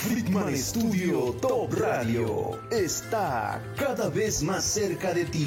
Friedman Studio Top Radio está cada vez más cerca de ti.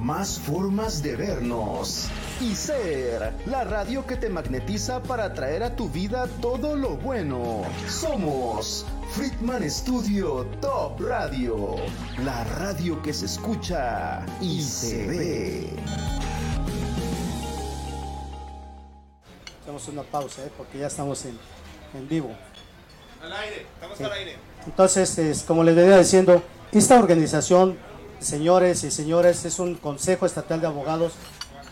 más formas de vernos y ser la radio que te magnetiza para traer a tu vida todo lo bueno. Somos Friedman Studio Top Radio, la radio que se escucha y se ve. Hacemos una pausa, ¿eh? porque ya estamos en, en vivo. Al aire, estamos al aire. Entonces, es, como les venía diciendo, esta organización, señores y señores, es un consejo estatal de abogados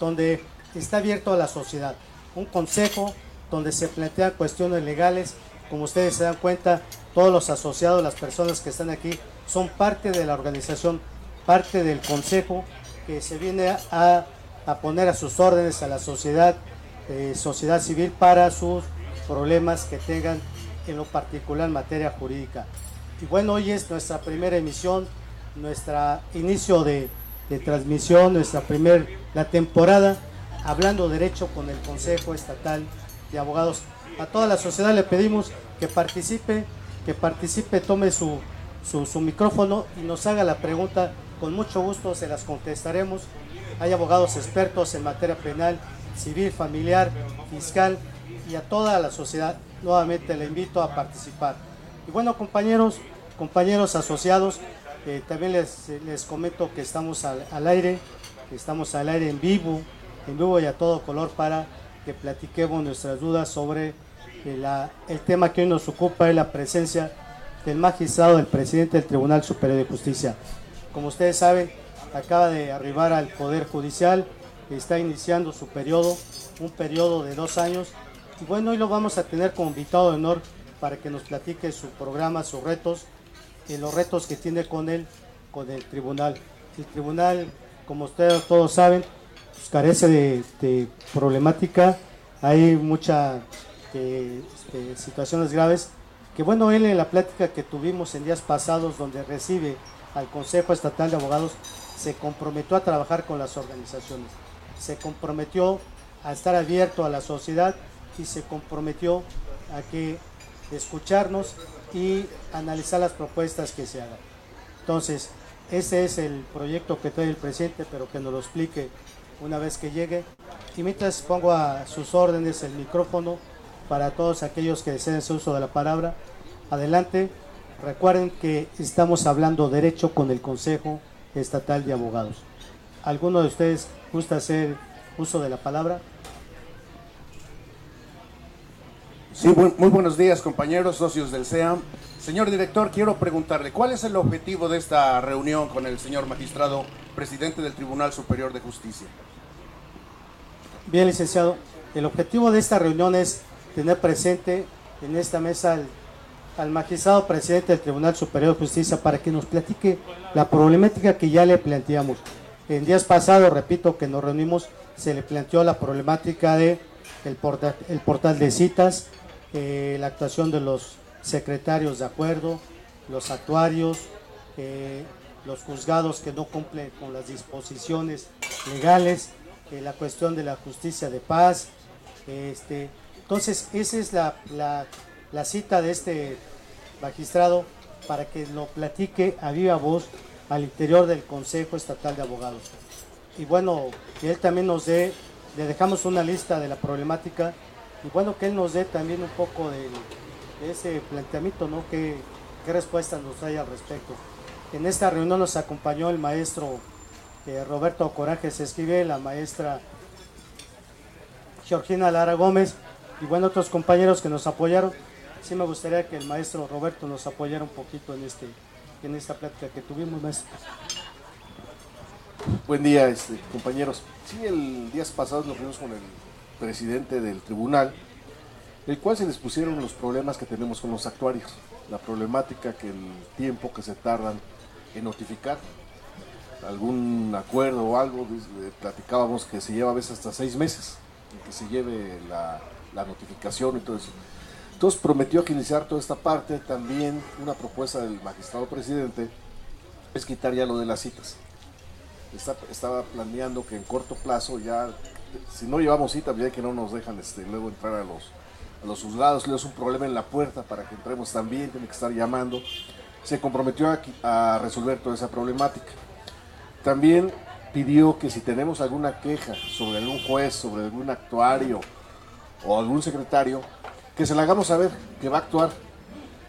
donde está abierto a la sociedad. Un consejo donde se plantean cuestiones legales. Como ustedes se dan cuenta, todos los asociados, las personas que están aquí, son parte de la organización, parte del consejo que se viene a, a poner a sus órdenes a la sociedad, eh, sociedad civil para sus problemas que tengan en lo particular en materia jurídica. Y bueno, hoy es nuestra primera emisión, nuestro inicio de, de transmisión, nuestra primera la temporada, hablando derecho con el Consejo Estatal de Abogados. A toda la sociedad le pedimos que participe, que participe, tome su, su, su micrófono y nos haga la pregunta. Con mucho gusto se las contestaremos. Hay abogados expertos en materia penal, civil, familiar, fiscal y a toda la sociedad. Nuevamente le invito a participar. Y bueno, compañeros, compañeros asociados, también les, les comento que estamos al, al aire, estamos al aire en vivo, en vivo y a todo color para que platiquemos nuestras dudas sobre eh, el tema que hoy nos ocupa, es la presencia del magistrado, del presidente del Tribunal Superior de Justicia. Como ustedes saben, acaba de arribar al Poder Judicial, está iniciando su periodo, un periodo de dos años. Y bueno, hoy lo vamos a tener como invitado de honor para que nos platique su programa, sus retos, y los retos que tiene con él, con el tribunal. El tribunal, como ustedes todos saben, pues, carece de, de, problemática, hay muchas este, situaciones graves, que bueno, él en la plática que tuvimos en días pasados, donde recibe al Consejo Estatal de Abogados, se comprometió a trabajar con las organizaciones, se comprometió a estar abierto a la sociedad y se comprometió a que escucharnos y analizar las propuestas que se hagan. Entonces, ese es el proyecto que trae el presidente, pero que nos lo explique una vez que llegue. Y mientras pongo a sus órdenes el micrófono para todos aquellos que deseen su uso de la palabra. Adelante. Recuerden que estamos hablando derecho con el Consejo Estatal de Abogados. ¿Alguno de ustedes gusta hacer uso de la palabra? Sí, muy, buenos días compañeros, socios del SEAM. Señor director, quiero preguntarle, ¿cuál es el objetivo de esta reunión con el señor magistrado, presidente del Tribunal Superior de Justicia? Bien, licenciado. El objetivo de esta reunión es tener presente en esta mesa al, magistrado presidente del Tribunal Superior de Justicia para que nos platique la problemática que ya le planteamos. En días pasados, repito, que nos reunimos, se le planteó la problemática de el portal de citas, eh, la actuación de los secretarios de acuerdo, los actuarios, eh, los juzgados que no cumplen con las disposiciones legales, eh, la cuestión de la justicia de paz. Este, entonces, esa es la, la, la, cita de este magistrado para que lo platique a viva voz al interior del Consejo Estatal de Abogados. Y bueno, que él también nos dé, le dejamos una lista de la problemática, y bueno, que él nos dé también un poco de, ese planteamiento, ¿no? ¿Qué, ¿Qué respuestas nos hay al respecto? En esta reunión nos acompañó el maestro eh, Roberto Corajes escribe, la maestra Georgina Lara Gómez y bueno, otros compañeros que nos apoyaron. Sí me gustaría que el maestro Roberto nos apoyara un poquito en, este, en esta plática que tuvimos, maestro. Buen día, este, compañeros. Sí, el día pasado nos reunimos con el presidente del tribunal, el cual se les pusieron los problemas que tenemos con los actuarios, la problemática que el tiempo que se tardan en notificar algún acuerdo o algo, platicábamos que se lleva a veces hasta seis meses en que se lleve la, la notificación y todo eso. Entonces prometió agilizar toda esta parte. También una propuesta del magistrado presidente es quitar ya lo de las citas. estaba planeando que en corto plazo ya, si no llevamos cita, ya que no nos dejan este, luego entrar a los, a los juzgados, luego es un problema en la puerta para que entremos también, tiene que estar llamando. Se comprometió a, a resolver toda esa problemática. También pidió que si tenemos alguna queja sobre algún juez, sobre algún actuario o algún secretario, que se la hagamos saber que va a actuar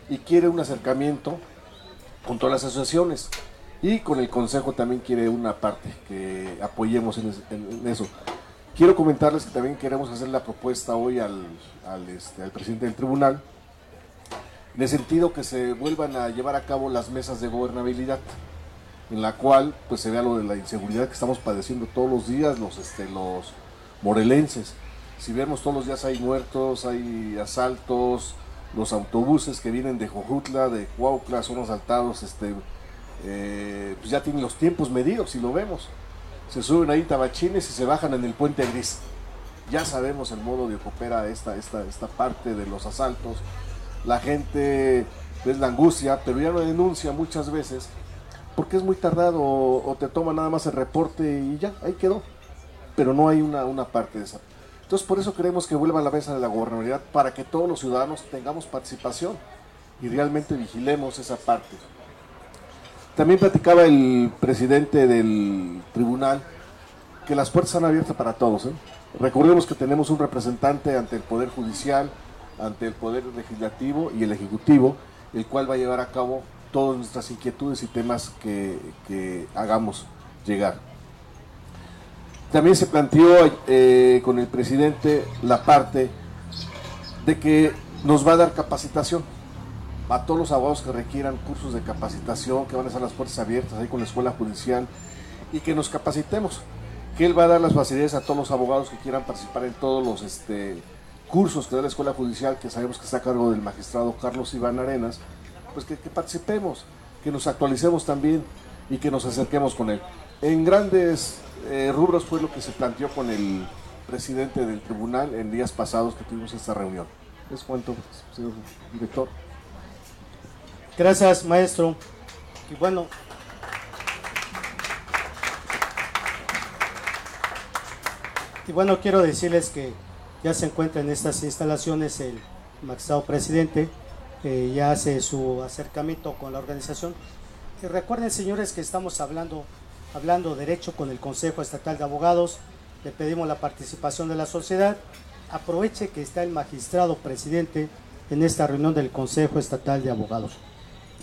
y quiere un acercamiento con todas las asociaciones y con el consejo también quiere una parte que apoyemos en, eso. Quiero comentarles que también queremos hacer la propuesta hoy al, este, al presidente del tribunal en el sentido que se vuelvan a llevar a cabo las mesas de gobernabilidad en la cual pues se vea lo de la inseguridad que estamos padeciendo todos los días los, este, los morelenses si vemos todos los días hay muertos, hay asaltos, los autobuses que vienen de Jojutla, de Cuauhtla, son asaltados, este, eh, pues ya tienen los tiempos medidos, si lo vemos. Se suben ahí tabachines y se bajan en el puente gris. Ya sabemos el modo de que esta, esta, esta parte de los asaltos. La gente es la angustia, pero ya no denuncia muchas veces porque es muy tardado o, te toma nada más el reporte y ya, ahí quedó. Pero no hay una, una parte de esa. Entonces por eso queremos que vuelva a la mesa de la gobernabilidad para que todos los ciudadanos tengamos participación y realmente vigilemos esa parte. También platicaba el presidente del tribunal que las puertas están abiertas para todos. ¿eh? Recordemos que tenemos un representante ante el Poder Judicial, ante el Poder Legislativo y el Ejecutivo, el cual va a llevar a cabo todas nuestras inquietudes y temas que, hagamos llegar. También se planteó eh, con el presidente la parte de que nos va a dar capacitación a todos los abogados que requieran cursos de capacitación, que van a estar las puertas abiertas ahí con la escuela judicial y que nos capacitemos. Que él va a dar las facilidades a todos los abogados que quieran participar en todos los este, cursos que da la escuela judicial, que sabemos que está a cargo del magistrado Carlos Iván Arenas, pues que, participemos, que nos actualicemos también y que nos acerquemos con él. En grandes eh, rubros fue lo que se planteó con el presidente del tribunal en días pasados que tuvimos esta reunión. Les cuento, señor director. Gracias, maestro. Y bueno, y bueno, quiero decirles que ya se encuentra en estas instalaciones el magistrado presidente, eh, ya hace su acercamiento con la organización. Y recuerden, señores, que estamos hablando hablando derecho con el Consejo Estatal de Abogados. Le pedimos la participación de la sociedad. Aproveche que está el magistrado presidente en esta reunión del Consejo Estatal de Abogados.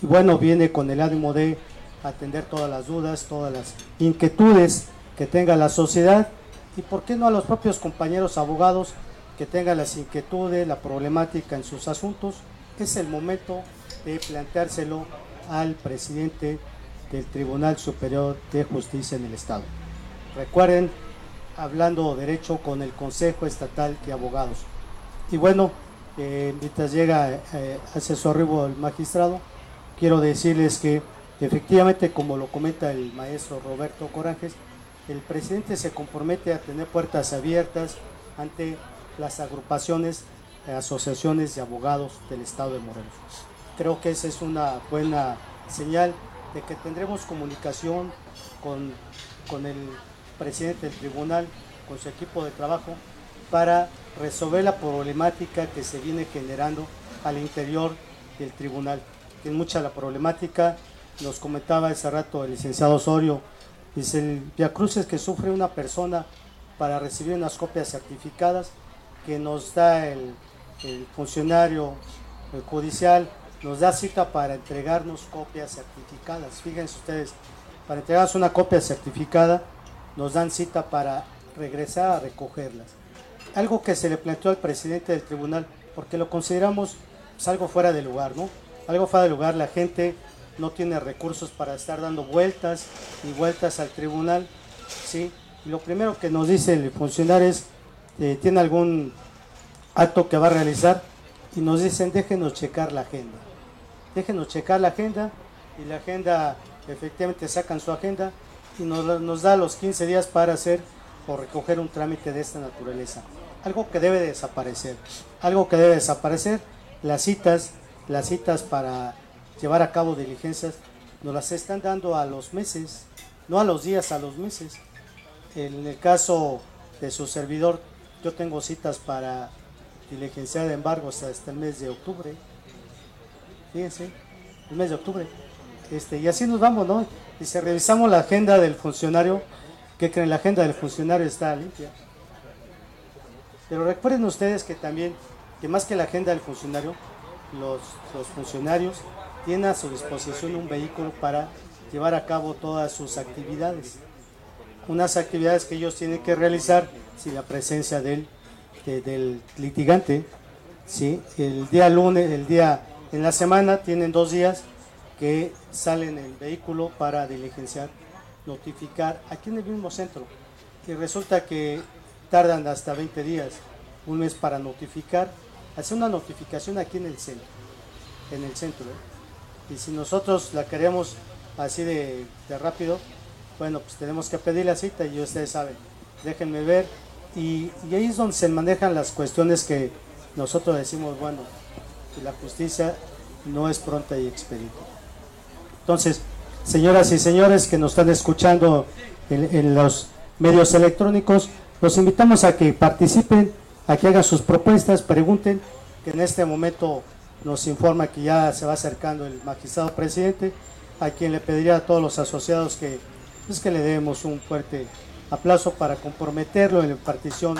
Y bueno, viene con el ánimo de atender todas las dudas, todas las inquietudes que tenga la sociedad y por qué no a los propios compañeros abogados que tengan las inquietudes, la problemática en sus asuntos. Es el momento de planteárselo al presidente del Tribunal Superior de Justicia en el Estado. Recuerden, hablando derecho con el Consejo Estatal de Abogados. Y bueno, eh, mientras llega eh, hacia su arribo el magistrado, quiero decirles que efectivamente, como lo comenta el maestro Roberto Corajes, el presidente se compromete a tener puertas abiertas ante las agrupaciones, asociaciones de abogados del Estado de Morelos. Creo que esa es una buena señal de que tendremos comunicación con, con el presidente del tribunal, con su equipo de trabajo, para resolver la problemática que se viene generando al interior del tribunal. Es mucha la problemática, nos comentaba hace rato el licenciado Osorio, dice el viacruces que sufre una persona para recibir unas copias certificadas que nos da el, el funcionario judicial nos da cita para entregarnos copias certificadas. Fíjense ustedes, para entregarnos una copia certificada, nos dan cita para regresar a recogerlas. Algo que se le planteó al presidente del tribunal, porque lo consideramos pues, algo fuera de lugar, ¿no? Algo fuera de lugar, la gente no tiene recursos para estar dando vueltas y vueltas al tribunal, ¿sí? Y lo primero que nos dice el funcionario es, eh, ¿tiene algún acto que va a realizar? Y nos dicen, déjenos checar la agenda. Déjenos checar la agenda y la agenda, efectivamente sacan su agenda y nos, nos da los 15 días para hacer o recoger un trámite de esta naturaleza. Algo que debe desaparecer. Algo que debe desaparecer, las citas, las citas para llevar a cabo diligencias, nos las están dando a los meses, no a los días, a los meses. En el caso de su servidor, yo tengo citas para diligenciar embargos hasta el mes de octubre. Fíjense, el mes de octubre. Este, y así nos vamos, ¿no? Y si revisamos la agenda del funcionario, que creen? La agenda del funcionario está limpia. Pero recuerden ustedes que también, que más que la agenda del funcionario, los, funcionarios tienen a su disposición un vehículo para llevar a cabo todas sus actividades. Unas actividades que ellos tienen que realizar sin la presencia del, del litigante. ¿sí? El día lunes, el día en la semana, tienen dos días que salen el vehículo para diligenciar notificar aquí en el mismo centro. Y resulta que tardan hasta 20 días, un mes para notificar, hacer una notificación aquí en el centro, en el centro. ¿eh? Y si nosotros la queremos así de, rápido, bueno, pues tenemos que pedir la cita y ustedes saben, déjenme ver. Y, ahí es donde se manejan las cuestiones que nosotros decimos, bueno, la justicia no es pronta y expedita. Entonces, señoras y señores que nos están escuchando en, los medios electrónicos, los invitamos a que participen, a que hagan sus propuestas, pregunten, que en este momento nos informa que ya se va acercando el magistrado presidente, a quien le pediría a todos los asociados que, pues, que le demos un fuerte aplauso para comprometerlo en la impartición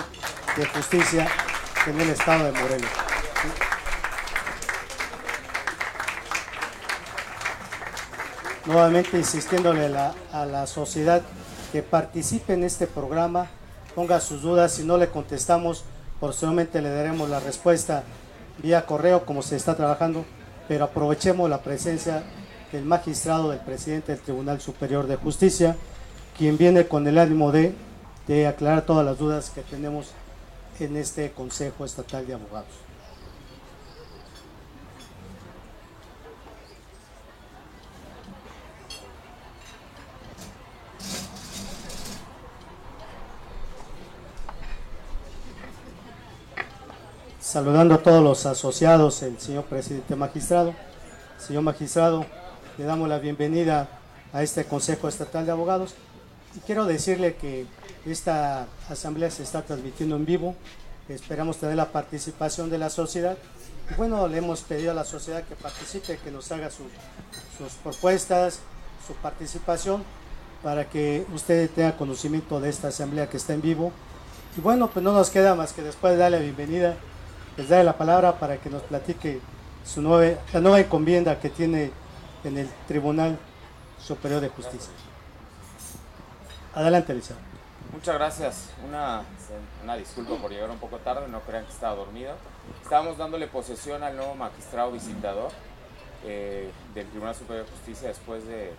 de justicia en el estado de Morelos. nuevamente insistiéndole a la, sociedad que participe en este programa, ponga sus dudas, si no le contestamos, posteriormente le daremos la respuesta vía correo como se está trabajando, pero aprovechemos la presencia del magistrado, del presidente del Tribunal Superior de Justicia, quien viene con el ánimo de, de aclarar todas las dudas que tenemos en este Consejo Estatal de Abogados. Saludando a todos los asociados, el señor presidente magistrado. Señor magistrado, le damos la bienvenida a este Consejo Estatal de Abogados. Y quiero decirle que esta asamblea se está transmitiendo en vivo. Esperamos tener la participación de la sociedad. Y bueno, le hemos pedido a la sociedad que participe, que nos haga sus propuestas, su participación, para que usted tenga conocimiento de esta asamblea que está en vivo. Y bueno, pues no nos queda más que después de darle la bienvenida les daré la palabra para que nos platique su nueva, la nueva encomienda que tiene en el Tribunal Superior de Justicia. Adelante, Elisa. Muchas gracias. Una, una disculpa por llegar un poco tarde, no crean que estaba dormido. Estábamos dándole posesión al nuevo magistrado visitador eh, del Tribunal Superior de Justicia después de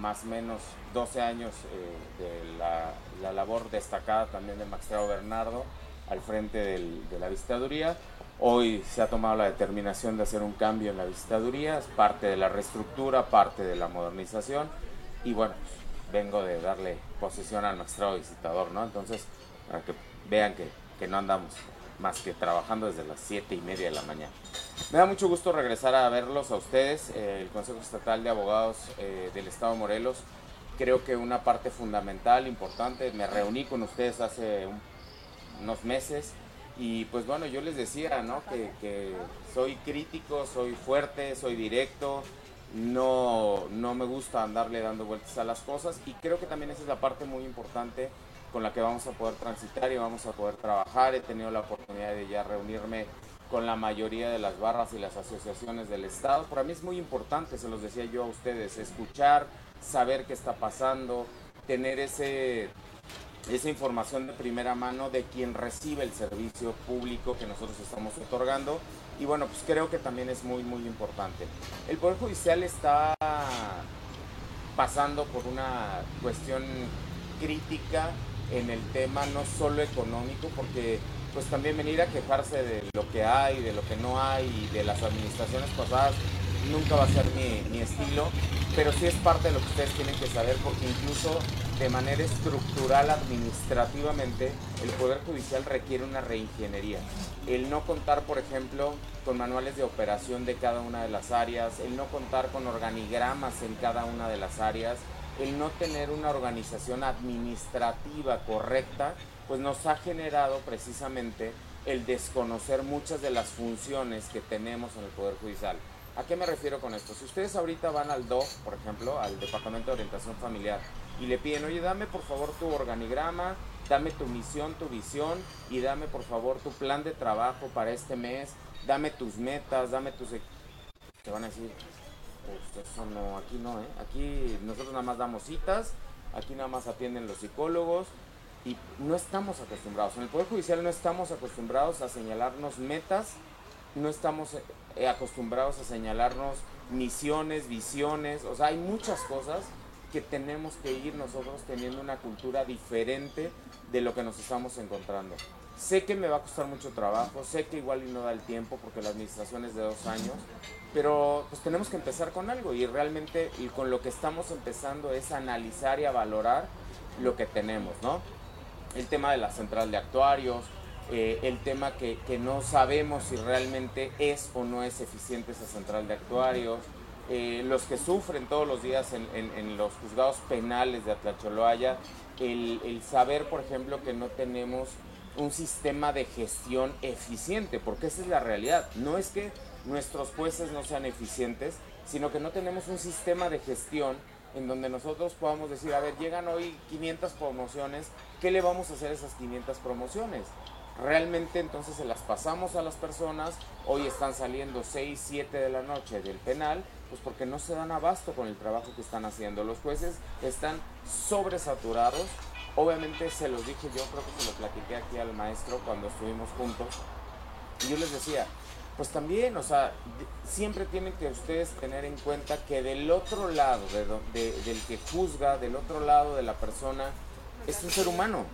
más o menos 12 años eh, de la, la, labor destacada también del magistrado Bernardo al frente de la visitaduría. Hoy se ha tomado la determinación de hacer un cambio en la visitaduría, es parte de la reestructura, parte de la modernización y bueno, vengo de darle posesión al magistrado visitador, ¿no? Entonces, para que vean que, que no andamos más que trabajando desde las siete y media de la mañana. Me da mucho gusto regresar a verlos a ustedes, eh, el Consejo Estatal de Abogados eh, del Estado de Morelos. Creo que una parte fundamental, importante, me reuní con ustedes hace unos meses y pues bueno, yo les decía, ¿no? Que, soy crítico, soy fuerte, soy directo, no, no me gusta andarle dando vueltas a las cosas y creo que también esa es la parte muy importante con la que vamos a poder transitar y vamos a poder trabajar. He tenido la oportunidad de ya reunirme con la mayoría de las barras y las asociaciones del Estado. Para mí es muy importante, se los decía yo a ustedes, escuchar, saber qué está pasando, tener ese, esa información de primera mano de quien recibe el servicio público que nosotros estamos otorgando. Y bueno, pues creo que también es muy, muy importante. El Poder Judicial está pasando por una cuestión crítica en el tema no solo económico, porque pues también venir a quejarse de lo que hay, de lo que no hay y de las administraciones pasadas nunca va a ser mi, estilo, pero sí es parte de lo que ustedes tienen que saber porque incluso de manera estructural administrativamente el Poder Judicial requiere una reingeniería. El no contar, por ejemplo, con manuales de operación de cada una de las áreas, el no contar con organigramas en cada una de las áreas, el no tener una organización administrativa correcta, pues nos ha generado precisamente el desconocer muchas de las funciones que tenemos en el Poder Judicial. ¿A qué me refiero con esto? Si ustedes ahorita van al DOF, por ejemplo, al Departamento de Orientación Familiar, y le piden, oye, dame por favor tu organigrama, dame tu misión, tu visión, y dame por favor tu plan de trabajo para este mes, dame tus metas, dame tus... Te van a decir, pues eso no, aquí no, ¿eh? Aquí nosotros nada más damos citas, aquí nada más atienden los psicólogos, y no estamos acostumbrados, en el Poder Judicial no estamos acostumbrados a señalarnos metas, no estamos eh, acostumbrados a señalarnos misiones, visiones, o sea, hay muchas cosas que tenemos que ir nosotros teniendo una cultura diferente de lo que nos estamos encontrando. Sé que me va a costar mucho trabajo, sé que igual no da el tiempo porque la administración es de dos años, pero pues tenemos que empezar con algo y realmente y con lo que estamos empezando es analizar y a lo que tenemos, ¿no? El tema de la central de actuarios, eh, el tema que, no sabemos si realmente es o no es eficiente esa central de actuarios, eh, los que sufren todos los días en, los juzgados penales de Atlacholoaya, el, el, saber, por ejemplo, que no tenemos un sistema de gestión eficiente, porque esa es la realidad. No es que nuestros jueces no sean eficientes, sino que no tenemos un sistema de gestión en donde nosotros podamos decir, a ver, llegan hoy 500 promociones, ¿qué le vamos a hacer a esas 500 promociones? Realmente entonces se las pasamos a las personas, hoy están saliendo 6, 7 de la noche del penal, pues porque no se dan abasto con el trabajo que están haciendo. Los jueces están sobresaturados, obviamente se los dije yo, creo que se lo platiqué aquí al maestro cuando estuvimos juntos, y yo les decía, pues también, o sea, siempre tienen que ustedes tener en cuenta que del otro lado, del que juzga, del otro lado de la persona, es un ser humano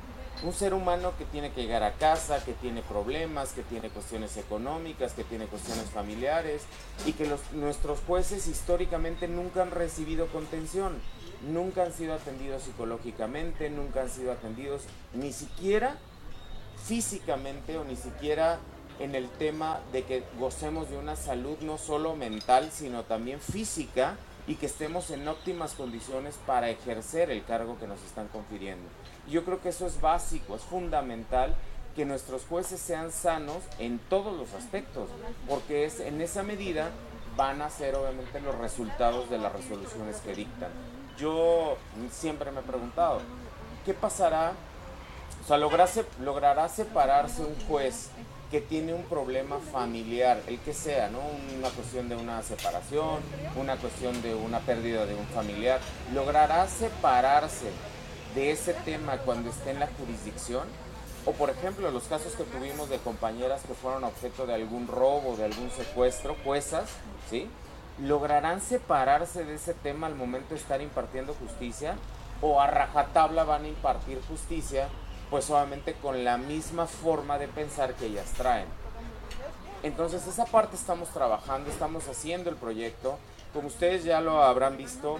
un ser humano que tiene que llegar a casa, que tiene problemas, que tiene cuestiones económicas, que tiene cuestiones familiares y que nuestros jueces históricamente nunca han recibido contención, nunca han sido atendidos psicológicamente, nunca han sido atendidos ni siquiera físicamente o ni siquiera en el tema de que gocemos de una salud no solo mental, sino también física y que estemos en óptimas condiciones para ejercer el cargo que nos están confiriendo. Yo creo que eso es básico, es fundamental que nuestros jueces sean sanos en todos los aspectos, porque es en esa medida van a ser obviamente los resultados de las resoluciones que dictan. Yo siempre me he preguntado, ¿qué pasará? O sea, ¿logrará separarse un juez que tiene un problema familiar, el que sea, ¿no? Una cuestión de una separación, una cuestión de una pérdida de un familiar, ¿logrará separarse de ese tema cuando esté en la jurisdicción? O por ejemplo, los casos que tuvimos de compañeras que fueron objeto de algún robo, de algún secuestro, juezas, ¿sí? ¿Lograrán separarse de ese tema al momento de estar impartiendo justicia? ¿O a rajatabla van a impartir justicia, pues obviamente con la misma forma de pensar que ellas traen? Entonces esa parte estamos trabajando, estamos haciendo el proyecto. Como ustedes ya lo habrán visto,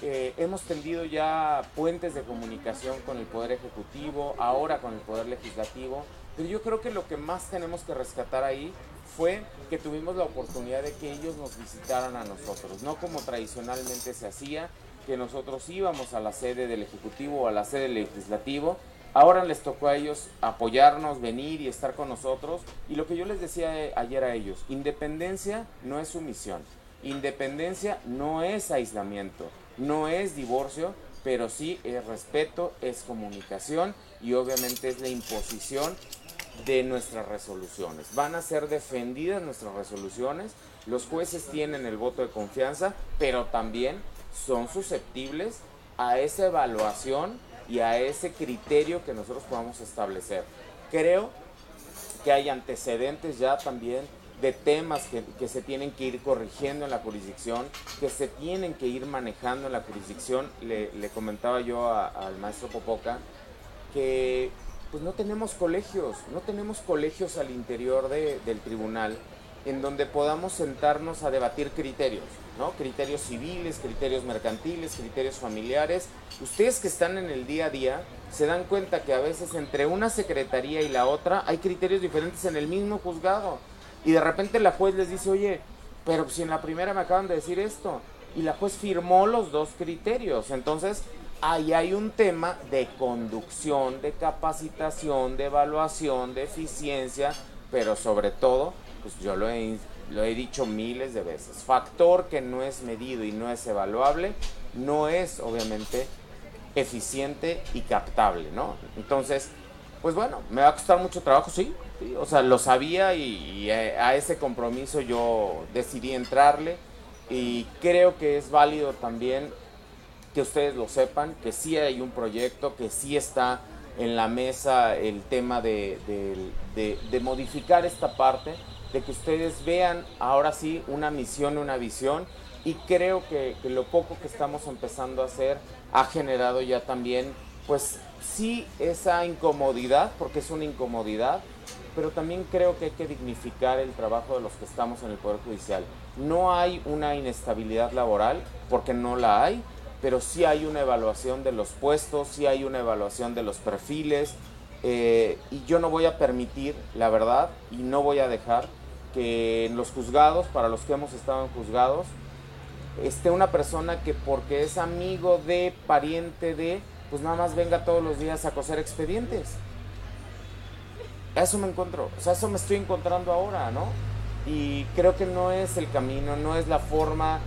eh, hemos tendido ya puentes de comunicación con el Poder Ejecutivo, ahora con el Poder Legislativo, pero yo creo que lo que más tenemos que rescatar ahí fue que tuvimos la oportunidad de que ellos nos visitaran a nosotros, no como tradicionalmente se hacía, que nosotros íbamos a la sede del Ejecutivo o a la sede del Legislativo, ahora les tocó a ellos apoyarnos, venir y estar con nosotros, y lo que yo les decía ayer a ellos, independencia no es sumisión, independencia no es aislamiento, no es divorcio, pero sí es respeto, es comunicación y obviamente es la imposición de nuestras resoluciones. Van a ser defendidas nuestras resoluciones, los jueces tienen el voto de confianza, pero también son susceptibles a esa evaluación y a ese criterio que nosotros podamos establecer. Creo que hay antecedentes ya también de temas que, se tienen que ir corrigiendo en la jurisdicción, que se tienen que ir manejando en la jurisdicción. Le, comentaba yo al maestro Popoca que pues no tenemos colegios, no tenemos colegios al interior del tribunal en donde podamos sentarnos a debatir criterios, ¿no? Criterios civiles, criterios mercantiles, criterios familiares. Ustedes que están en el día a día se dan cuenta que a veces entre una secretaría y la otra hay criterios diferentes en el mismo juzgado. Y de repente la juez les dice, oye, pero si en la primera me acaban de decir esto. Y la juez firmó los dos criterios. Entonces, ahí hay un tema de conducción, de capacitación, de evaluación, de eficiencia, pero sobre todo, pues yo lo he, lo he dicho miles de veces, factor que no es medido y no es evaluable, no es obviamente eficiente y captable, ¿no? Entonces, pues bueno, me va a costar mucho trabajo, sí, o sea, lo sabía y, a, ese compromiso yo decidí entrarle. Y creo que es válido también que ustedes lo sepan, que sí hay un proyecto, que sí está en la mesa el tema de, modificar esta parte, de que ustedes vean ahora sí una misión, una visión, y creo que lo poco que estamos empezando a hacer ha generado ya también, pues sí, esa incomodidad, porque es una incomodidad, pero también creo que hay que dignificar el trabajo de los que estamos en el Poder Judicial. No hay una inestabilidad laboral, porque no la hay, pero sí hay una evaluación de los puestos, sí hay una evaluación de los perfiles, eh, y yo no voy a permitir, la verdad, y no voy a dejar que en los juzgados, para los que hemos estado en juzgados, esté una persona que porque es amigo de, pariente de, pues nada más venga todos los días a coser expedientes. eso me encuentro, o sea, eso me estoy encontrando ahora, ¿no? Y creo que no es el camino, no es la forma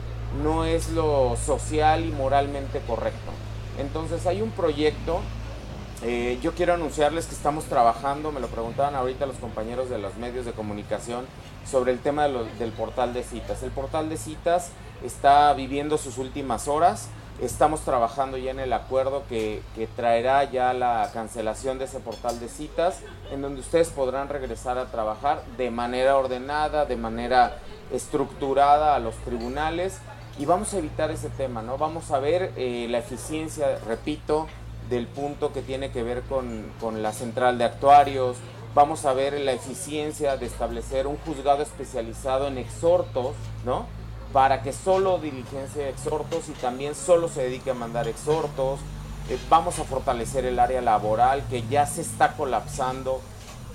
no es lo social y moralmente correcto. Entonces hay un proyecto, eh, yo quiero anunciarles que estamos trabajando, me lo preguntaban ahorita los compañeros de los medios de comunicación, sobre el tema del portal de citas. El portal de citas está viviendo sus últimas horas, estamos trabajando ya en el acuerdo que, traerá ya la cancelación de ese portal de citas, en donde ustedes podrán regresar a trabajar de manera ordenada, de manera estructurada a los tribunales y vamos a evitar ese tema, ¿no? Vamos a ver eh, la eficiencia, repito, del punto que tiene que ver con, con, la central de actuarios, vamos a ver la eficiencia de establecer un juzgado especializado en exhortos, ¿no? Para que solo diligencia exhortos y también solo se dedique a mandar exhortos. Eh, vamos a fortalecer el área laboral que ya se está colapsando,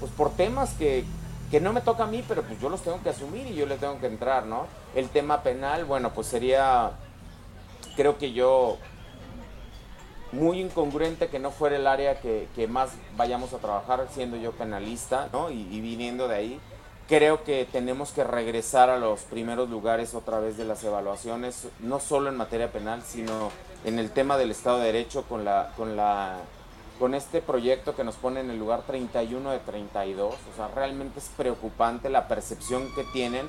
pues por temas que, que no me toca a mí, pero pues yo los tengo que asumir y yo le tengo que entrar, ¿no? El tema penal, bueno, pues sería, creo que yo, muy incongruente que no fuera el área que, más vayamos a trabajar siendo yo penalista, ¿no? Y, viniendo de ahí. Creo que tenemos que regresar a los primeros lugares otra vez de las evaluaciones, no solo en materia penal, sino en el tema del Estado de Derecho con la, con la con este proyecto que nos pone en el lugar 31 de 32. O sea, realmente es preocupante la percepción que tienen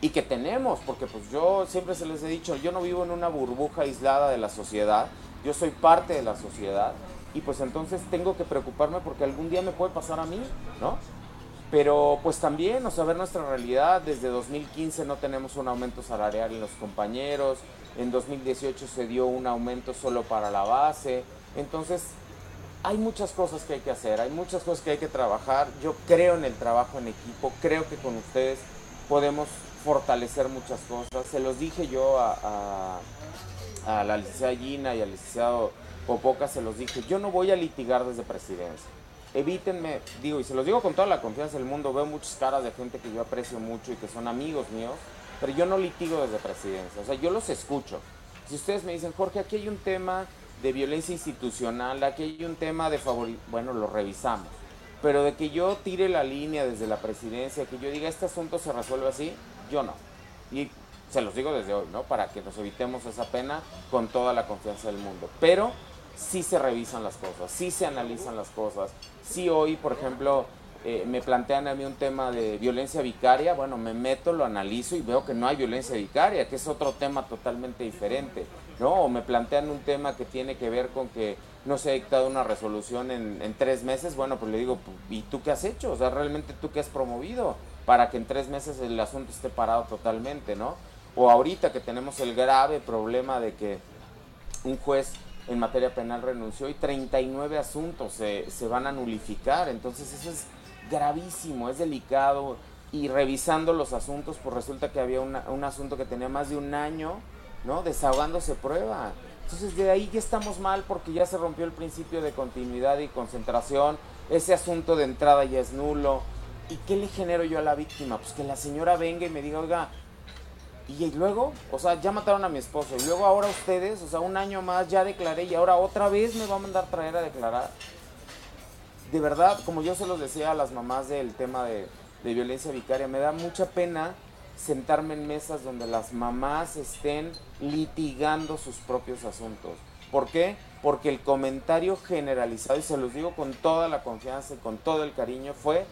y que tenemos, porque pues yo siempre se les he dicho, yo no vivo en una burbuja aislada de la sociedad, yo soy parte de la sociedad y pues entonces tengo que preocuparme porque algún día me puede pasar a mí, ¿no? Pero pues también, o sea, ver nuestra realidad, desde 2015 no tenemos un aumento salarial en los compañeros, en 2018 se dio un aumento solo para la base, entonces hay muchas cosas que hay que hacer, hay muchas cosas que hay que trabajar. Yo creo en el trabajo en equipo, creo que con ustedes podemos fortalecer muchas cosas. Se los dije yo a, la licenciada Gina y al licenciado Popoca, se los dije, yo no voy a litigar desde presidencia. Evítenme, digo, y se los digo con toda la confianza del mundo, veo muchas caras de gente que yo aprecio mucho y que son amigos míos, pero yo no litigo desde presidencia, o sea, yo los escucho. Si ustedes me dicen, Jorge, aquí hay un tema de violencia institucional, aquí hay un tema de favoritismo, bueno, lo revisamos. Pero de que yo tire la línea desde la presidencia, que yo diga este asunto se resuelve así, yo no. Y se los digo desde hoy, ¿no? Para que nos evitemos esa pena con toda la confianza del mundo. Pero sí se revisan las cosas, sí se analizan las cosas. Sí hoy, por ejemplo, eh, me plantean a mí un tema de violencia vicaria, bueno, me meto, lo analizo y veo que no hay violencia vicaria, que es otro tema totalmente diferente, ¿no? O me plantean un tema que tiene que ver con que no se ha dictado una resolución en, en tres meses, bueno, pues le digo, ¿y tú qué has hecho? O sea, realmente tú qué has promovido para que en tres meses el asunto esté parado totalmente, ¿no? O ahorita que tenemos el grave problema de que un juez en materia penal renunció y 39 asuntos se, se van a nulificar, entonces eso es gravísimo, es delicado. Y revisando los asuntos, pues resulta que había un asunto que tenía más de un año, ¿no? Desahogándose prueba. Entonces de ahí ya estamos mal porque ya se rompió el principio de continuidad y concentración. Ese asunto de entrada ya es nulo. ¿Y qué le genero yo a la víctima? Pues que la señora venga y me diga, oiga, y luego, o sea, ya mataron a mi esposo. Y luego ahora ustedes, o sea, un año más ya declaré y ahora otra vez me va a mandar traer a declarar de verdad, como yo se los decía a las mamás del tema de, violencia vicaria, me da mucha pena sentarme en mesas donde las mamás estén litigando sus propios asuntos. ¿Por qué? Porque el comentario generalizado, y se los digo con toda la confianza y con todo el cariño, fue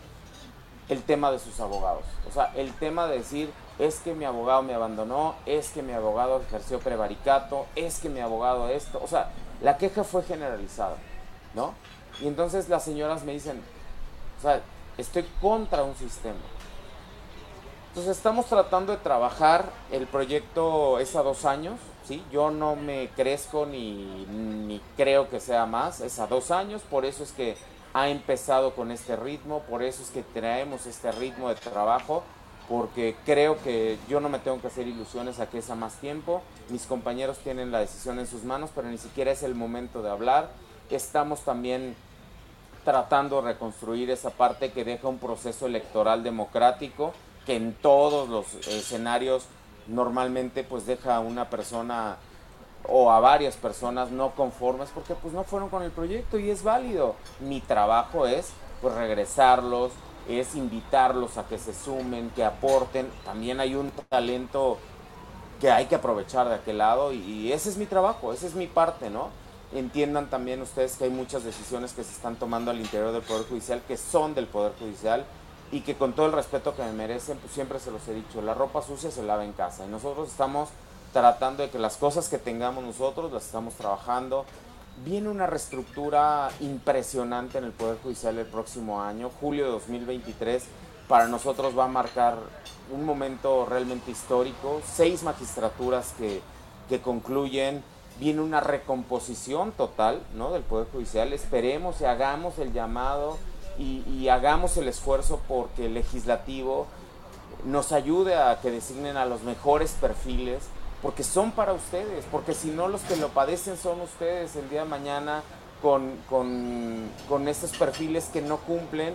el tema de sus abogados. O sea, el tema de decir, es que mi abogado me abandonó, es que mi abogado ejerció prevaricato, es que mi abogado esto. O sea, la queja fue generalizada, ¿no? Y entonces las señoras me dicen, o sea, estoy contra un sistema. Entonces estamos tratando de trabajar el proyecto es a dos años, ¿sí? Yo no me crezco ni, ni creo que sea más, es a dos años, por eso es que ha empezado con este ritmo, por eso es que traemos este ritmo de trabajo, porque creo que yo no me tengo que hacer ilusiones a que es a más tiempo, mis compañeros tienen la decisión en sus manos, pero ni siquiera es el momento de hablar. Estamos también tratando de reconstruir esa parte que deja un proceso electoral democrático que en todos los escenarios normalmente pues deja a una persona o a varias personas no conformes porque pues no fueron con el proyecto y es válido. Mi trabajo es pues regresarlos, es invitarlos a que se sumen, que aporten. También hay un talento que hay que aprovechar de aquel lado y, ese es mi trabajo, esa es mi parte, ¿no? entiendan también ustedes que hay muchas decisiones que se están tomando al interior del Poder Judicial que son del Poder Judicial y que con todo el respeto que me merecen, pues siempre se los he dicho, la ropa sucia se lava en casa y nosotros estamos tratando de que las cosas que tengamos nosotros las estamos trabajando. Viene una reestructura impresionante en el Poder Judicial el próximo año, julio de 2023, para nosotros va a marcar un momento realmente histórico, seis magistraturas que, que concluyen viene una recomposición total ¿no? del Poder Judicial. Esperemos y hagamos el llamado y, hagamos el esfuerzo porque el legislativo nos ayude a que designen a los mejores perfiles, porque son para ustedes, porque si no los que lo padecen son ustedes el día de mañana con, con, con esos perfiles que no cumplen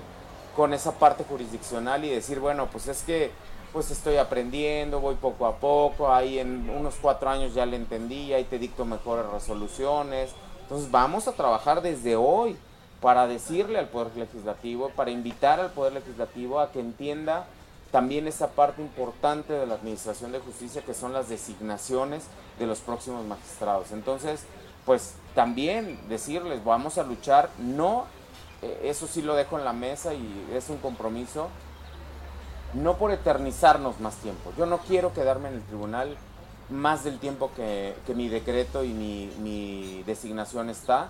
con esa parte jurisdiccional y decir, bueno, pues es que pues estoy aprendiendo, voy poco a poco, ahí en unos cuatro años ya le entendí, ahí te dicto mejores resoluciones. Entonces vamos a trabajar desde hoy para decirle al Poder Legislativo, para invitar al Poder Legislativo a que entienda también esa parte importante de la Administración de Justicia que son las designaciones de los próximos magistrados. Entonces, pues también decirles, vamos a luchar, no, eh, eso sí lo dejo en la mesa y es un compromiso, no por eternizarnos más tiempo. Yo no quiero quedarme en el tribunal más del tiempo que, mi decreto y mi, designación está.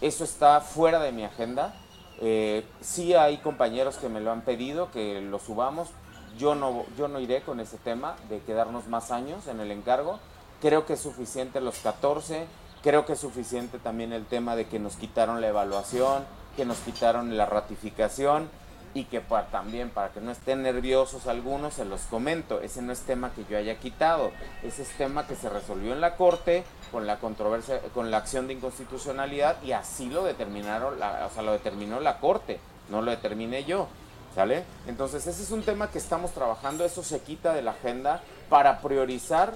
Eso está fuera de mi agenda. Eh, sí hay compañeros que me lo han pedido, que lo subamos. Yo no, yo no iré con ese tema de quedarnos más años en el encargo. Creo que es suficiente los 14. Creo que es suficiente también el tema de que nos quitaron la evaluación, que nos quitaron la ratificación y que también para que no estén nerviosos algunos se los comento, ese no es tema que yo haya quitado, ese es tema que se resolvió en la corte con la controversia, con la acción de inconstitucionalidad y así lo determinaron, la, o sea, lo determinó la corte, no lo determiné yo, Entonces ese es un tema que estamos trabajando, eso se quita de la agenda para priorizar,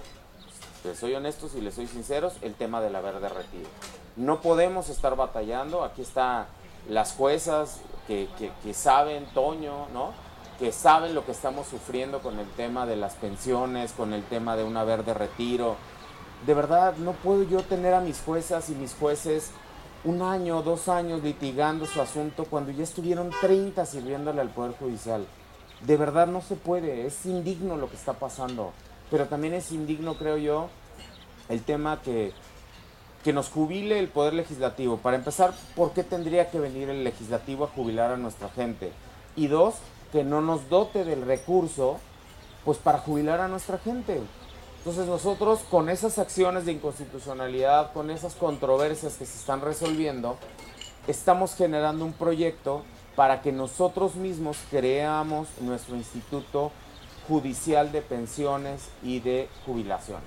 les soy honestos y les soy sinceros, el tema de la verde retiro. No podemos estar batallando, aquí está las juezas, que, saben, Toño, ¿no? que saben lo que estamos sufriendo con el tema de las pensiones, con el tema de un haber de retiro. De verdad, no puedo yo tener a mis juezas y mis jueces un año, dos años litigando su asunto cuando ya estuvieron 30 sirviéndole al Poder Judicial. De verdad no se puede, es indigno lo que está pasando, pero también es indigno, creo yo, el tema que, que nos jubile el Poder Legislativo. Para empezar, ¿por qué tendría que venir el Legislativo a jubilar a nuestra gente? Y dos, que no nos dote del recurso pues para jubilar a nuestra gente. Entonces nosotros con esas acciones de inconstitucionalidad, con esas controversias que se están resolviendo, estamos generando un proyecto para que nosotros mismos creamos nuestro instituto judicial de pensiones y de jubilaciones.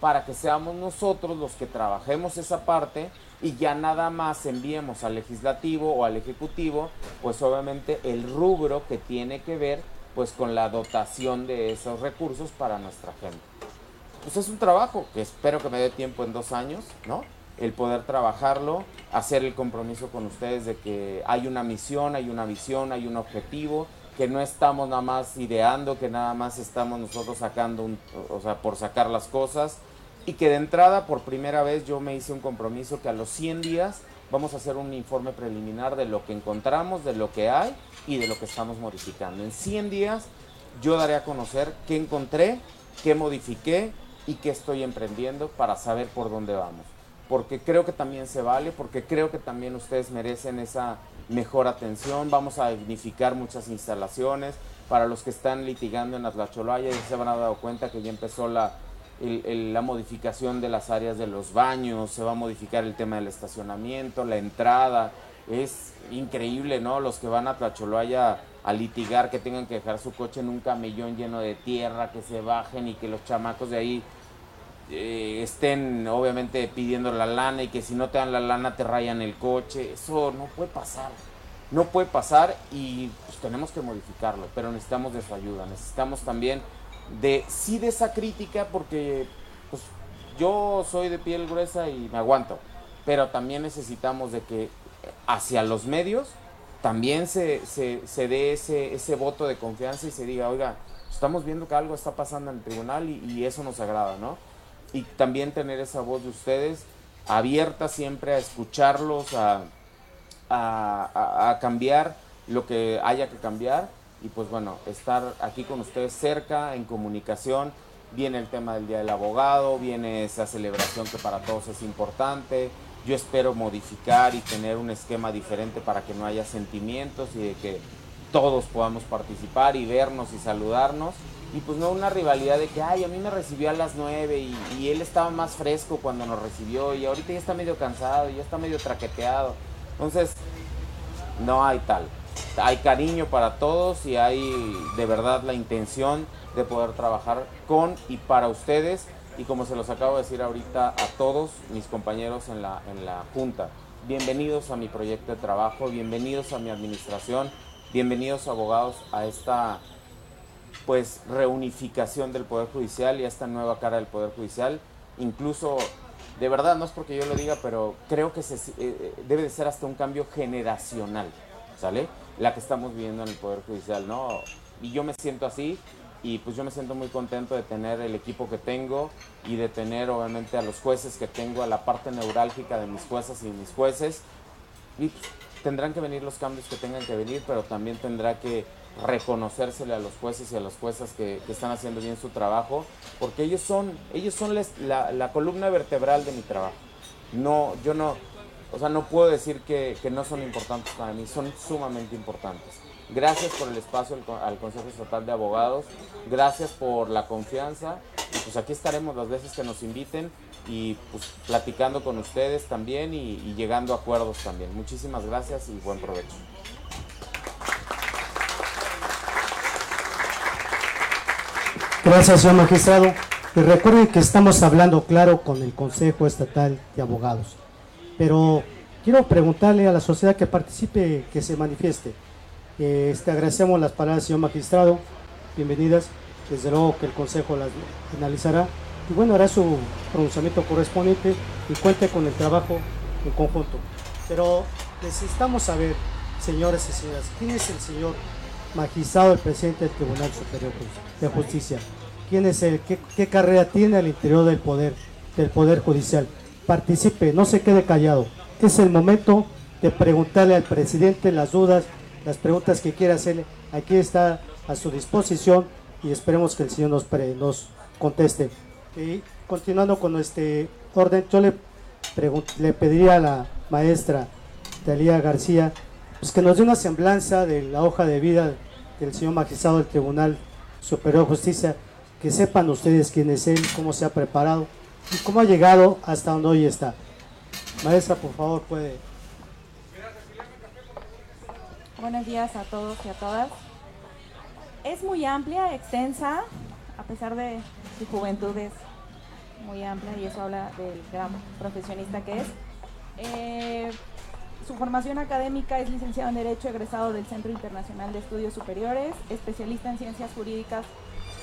Para que seamos nosotros los que trabajemos esa parte y ya nada más enviemos al legislativo o al ejecutivo, pues obviamente el rubro que tiene que ver pues con la dotación de esos recursos para nuestra gente pues es un trabajo que espero que me dé tiempo en dos años, ¿no? El poder trabajarlo, hacer el compromiso con ustedes de que hay una misión, hay una visión, hay un objetivo, que no estamos nada más ideando, que nada más estamos nosotros sacando, un, o sea, por sacar las cosas, y que de entrada, por primera vez, yo me hice un compromiso que a los 100 días vamos a hacer un informe preliminar de lo que encontramos, de lo que hay y de lo que estamos modificando. En 100 días yo daré a conocer qué encontré, qué modifiqué, y qué estoy emprendiendo para saber por dónde vamos. Porque creo que también se vale, porque creo que también ustedes merecen esa mejor atención. Vamos a dignificar muchas instalaciones. Para los que están litigando en Atlacholaya ya se van a dado cuenta que ya empezó la, la modificación de las áreas de los baños, se va a modificar el tema del estacionamiento, la entrada. Es increíble, ¿no? Los que van a Tlacholoaya a litigar, que tengan que dejar su coche en un camellón lleno de tierra, que se bajen y que los chamacos de ahí eh, estén obviamente pidiendo la lana y que si no te dan la lana te rayan el coche. Eso no puede pasar. No puede pasar y pues, tenemos que modificarlo, pero necesitamos de su ayuda. Necesitamos también de sí de esa crítica porque pues, yo soy de piel gruesa y me aguanto, pero también necesitamos de que hacia los medios también se, se, dé ese, ese voto de confianza y se diga, oiga, estamos viendo que algo está pasando en el tribunal y, eso nos agrada, ¿no? Y también tener esa voz de ustedes abierta siempre a escucharlos, a, a, cambiar lo que haya que cambiar y pues bueno, estar aquí con ustedes cerca, en comunicación. Viene el tema del Día del Abogado, viene esa celebración que para todos es importante, yo espero modificar y tener un esquema diferente para que no haya sentimientos y de que todos podamos participar y vernos y saludarnos. Y pues no una rivalidad de que, ay, a mí me recibió a las 9 y, él estaba más fresco cuando nos recibió y ahorita ya está medio cansado y ya está medio traqueteado. Entonces, no hay tal. Hay cariño para todos y hay de verdad la intención de poder trabajar con y para ustedes y como se los acabo de decir ahorita a todos mis compañeros en la, en la Junta, bienvenidos a mi proyecto de trabajo, bienvenidos a mi administración, bienvenidos abogados a esta pues reunificación del Poder Judicial y a esta nueva cara del Poder Judicial. Incluso, de verdad, no es porque yo lo diga, pero creo que se, eh, eh, debe de ser hasta un cambio generacional, ¿sale? La que estamos viviendo en el Poder Judicial, ¿no? Y yo me siento así, y pues yo me siento muy contento de tener el equipo que tengo y de tener obviamente a los jueces que tengo, a la parte neurálgica de mis jueces y mis jueces. Y tendrán que venir los cambios que tengan que venir, pero también tendrá que reconocérsele a los jueces y a las juezas que, están haciendo bien su trabajo, porque ellos son, ellos son la, la, columna vertebral de mi trabajo. No, yo no, o sea, no puedo decir que, que no son importantes para mí, son sumamente importantes. Gracias por el espacio al Consejo Estatal de Abogados. Gracias por la confianza. Y pues aquí estaremos las veces que nos inviten y pues platicando con ustedes también y, llegando a acuerdos también. Muchísimas gracias y buen provecho. Gracias, señor magistrado. Y recuerden que estamos hablando claro con el Consejo Estatal de Abogados. Pero quiero preguntarle a la sociedad que participe, que se manifieste. Este, agradecemos las palabras señor magistrado. Bienvenidas. Desde luego que el Consejo las analizará y bueno, hará su pronunciamiento correspondiente y cuente con el trabajo en conjunto. Pero necesitamos saber, señores y señoras, quién es el señor magistrado, el presidente del Tribunal Superior de Justicia. ¿Quién es él? ¿Qué, qué carrera tiene al interior del poder, del poder judicial? Participe, no se quede callado. es el momento de preguntarle al presidente las dudas, las preguntas que quiera hacerle. Aquí está a su disposición y esperemos que el señor nos, nos conteste. Continuando con este orden, yo le, le pediría a la maestra Talía García pues que nos dé una semblanza de la hoja de vida del señor magistrado del Tribunal Superior de Justicia, que sepan ustedes quién es él, cómo se ha preparado y cómo ha llegado hasta donde hoy está. Maestra, por favor, puede. Buenos días a todos y a todas. Es muy amplia, extensa, a pesar de su juventud es muy amplia y eso habla del gran profesionista que es. Eh, su formación académica es licenciado en Derecho, egresado del Centro Internacional de Estudios Superiores, especialista en Ciencias Jurídicas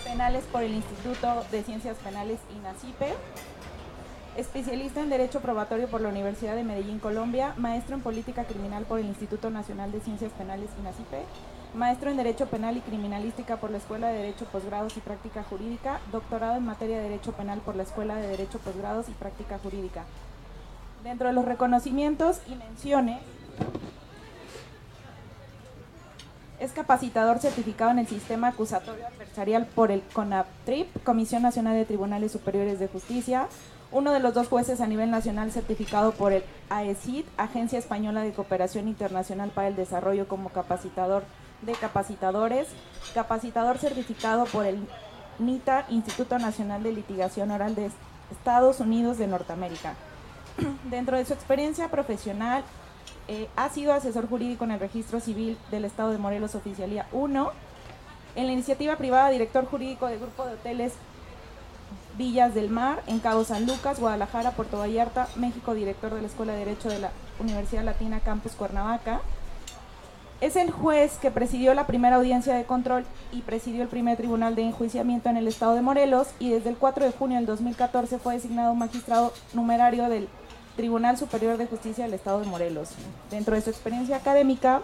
Penales por el Instituto de Ciencias Penales INACIPE, especialista en Derecho Probatorio por la Universidad de Medellín, Colombia, maestro en Política Criminal por el Instituto Nacional de Ciencias Penales INACIPE, maestro en Derecho Penal y Criminalística por la Escuela de Derecho Posgrados y Práctica Jurídica, doctorado en materia de Derecho Penal por la Escuela de Derecho Posgrados y Práctica Jurídica. Dentro de los reconocimientos y menciones, es capacitador certificado en el sistema acusatorio adversarial por el CONAPTRIP, Comisión Nacional de Tribunales Superiores de Justicia, uno de los dos jueces a nivel nacional certificado por el AECID, Agencia Española de Cooperación Internacional para el Desarrollo como capacitador de capacitadores, capacitador certificado por el NITA, Instituto Nacional de Litigación Oral de Estados Unidos de Norteamérica. Dentro de su experiencia profesional, eh, ha sido asesor jurídico en el Registro Civil del Estado de Morelos Oficialía 1, en la iniciativa privada director jurídico del Grupo de Hoteles Villas del Mar, en Cabo San Lucas, Guadalajara, Puerto Vallarta, México, director de la Escuela de Derecho de la Universidad Latina Campus Cuernavaca. Es el juez que presidió la primera audiencia de control y presidió el primer tribunal de enjuiciamiento en el estado de Morelos y desde el 4 de junio del 2014 fue designado magistrado numerario del Tribunal Superior de Justicia del estado de Morelos. Dentro de su experiencia académica,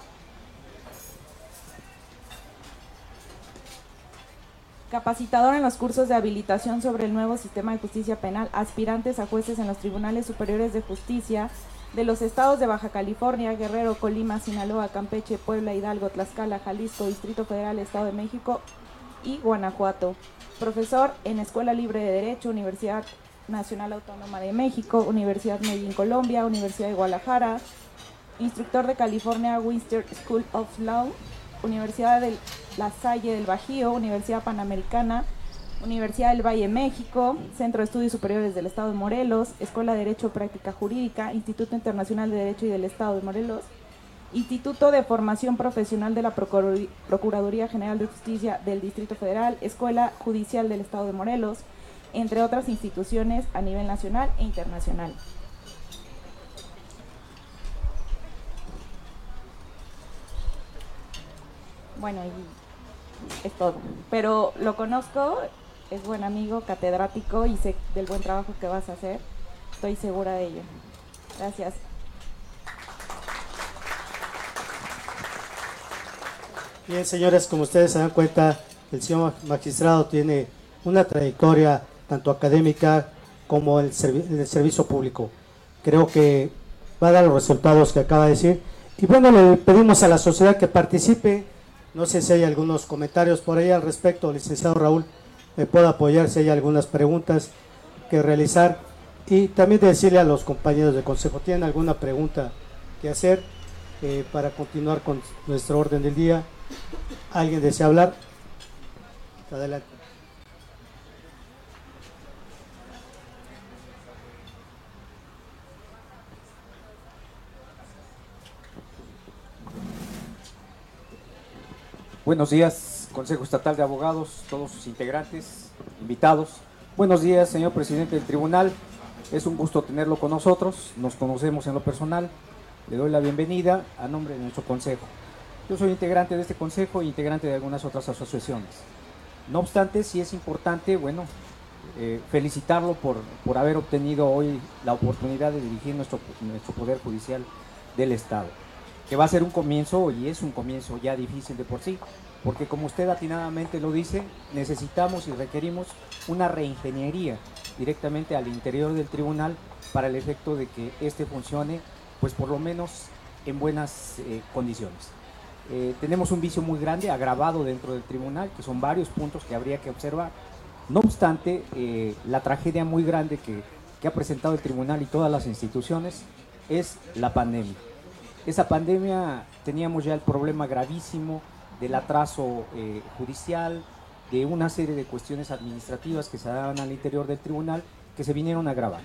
capacitador en los cursos de habilitación sobre el nuevo sistema de justicia penal, aspirantes a jueces en los tribunales superiores de justicia de los estados de Baja California, Guerrero, Colima, Sinaloa, Campeche, Puebla, Hidalgo, Tlaxcala, Jalisco, Distrito Federal, Estado de México y Guanajuato. Profesor en Escuela Libre de Derecho, Universidad Nacional Autónoma de México, Universidad Medellín, Colombia, Universidad de Guadalajara, instructor de California Winster School of Law, Universidad de La Salle del Bajío, Universidad Panamericana, Universidad del Valle México, Centro de Estudios Superiores del Estado de Morelos, Escuela de Derecho Práctica Jurídica, Instituto Internacional de Derecho y del Estado de Morelos, Instituto de Formación Profesional de la Procuraduría General de Justicia del Distrito Federal, Escuela Judicial del Estado de Morelos, entre otras instituciones a nivel nacional e internacional. Bueno, y es todo. Pero lo conozco, es buen amigo, catedrático y sé del buen trabajo que vas a hacer. Estoy segura de ello. Gracias. Bien, señores, como ustedes se dan cuenta, el señor magistrado tiene una trayectoria tanto académica como en el servicio público. Creo que va a dar los resultados que acaba de decir. Y bueno, le pedimos a la sociedad que participe no sé si hay algunos comentarios por ahí al respecto, licenciado Raúl, me puede apoyar si hay algunas preguntas que realizar. Y también decirle a los compañeros de consejo, ¿tienen alguna pregunta que hacer eh, para continuar con nuestro orden del día? ¿Alguien desea hablar? Adelante. Buenos días, Consejo Estatal de Abogados, todos sus integrantes, invitados. Buenos días, señor presidente del tribunal. Es un gusto tenerlo con nosotros. Nos conocemos en lo personal. Le doy la bienvenida a nombre de nuestro consejo. Yo soy integrante de este consejo e integrante de algunas otras asociaciones. No obstante, sí es importante, bueno, eh, felicitarlo por, por haber obtenido hoy la oportunidad de dirigir nuestro, nuestro Poder Judicial del Estado que va a ser un comienzo y es un comienzo ya difícil de por sí, porque como usted atinadamente lo dice, necesitamos y requerimos una reingeniería directamente al interior del tribunal para el efecto de que éste funcione pues por lo menos en buenas eh, condiciones. Eh, tenemos un vicio muy grande agravado dentro del tribunal, que son varios puntos que habría que observar. No obstante, eh, la tragedia muy grande que, que ha presentado el tribunal y todas las instituciones es la pandemia. Esa pandemia teníamos ya el problema gravísimo del atraso judicial, de una serie de cuestiones administrativas que se daban al interior del tribunal que se vinieron a agravar.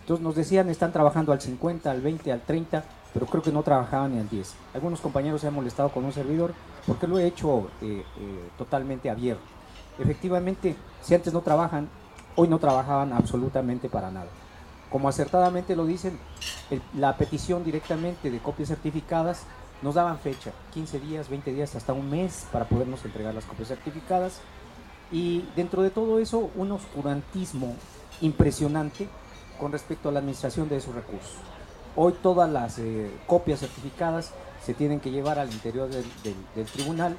Entonces nos decían, están trabajando al 50, al 20, al 30, pero creo que no trabajaban ni al 10. Algunos compañeros se han molestado con un servidor porque lo he hecho eh, eh, totalmente abierto. Efectivamente, si antes no trabajan, hoy no trabajaban absolutamente para nada. Como acertadamente lo dicen, la petición directamente de copias certificadas nos daban fecha, 15 días, 20 días, hasta un mes para podernos entregar las copias certificadas. Y dentro de todo eso, un oscurantismo impresionante con respecto a la administración de esos recursos. Hoy todas las eh, copias certificadas se tienen que llevar al interior del, tribunal,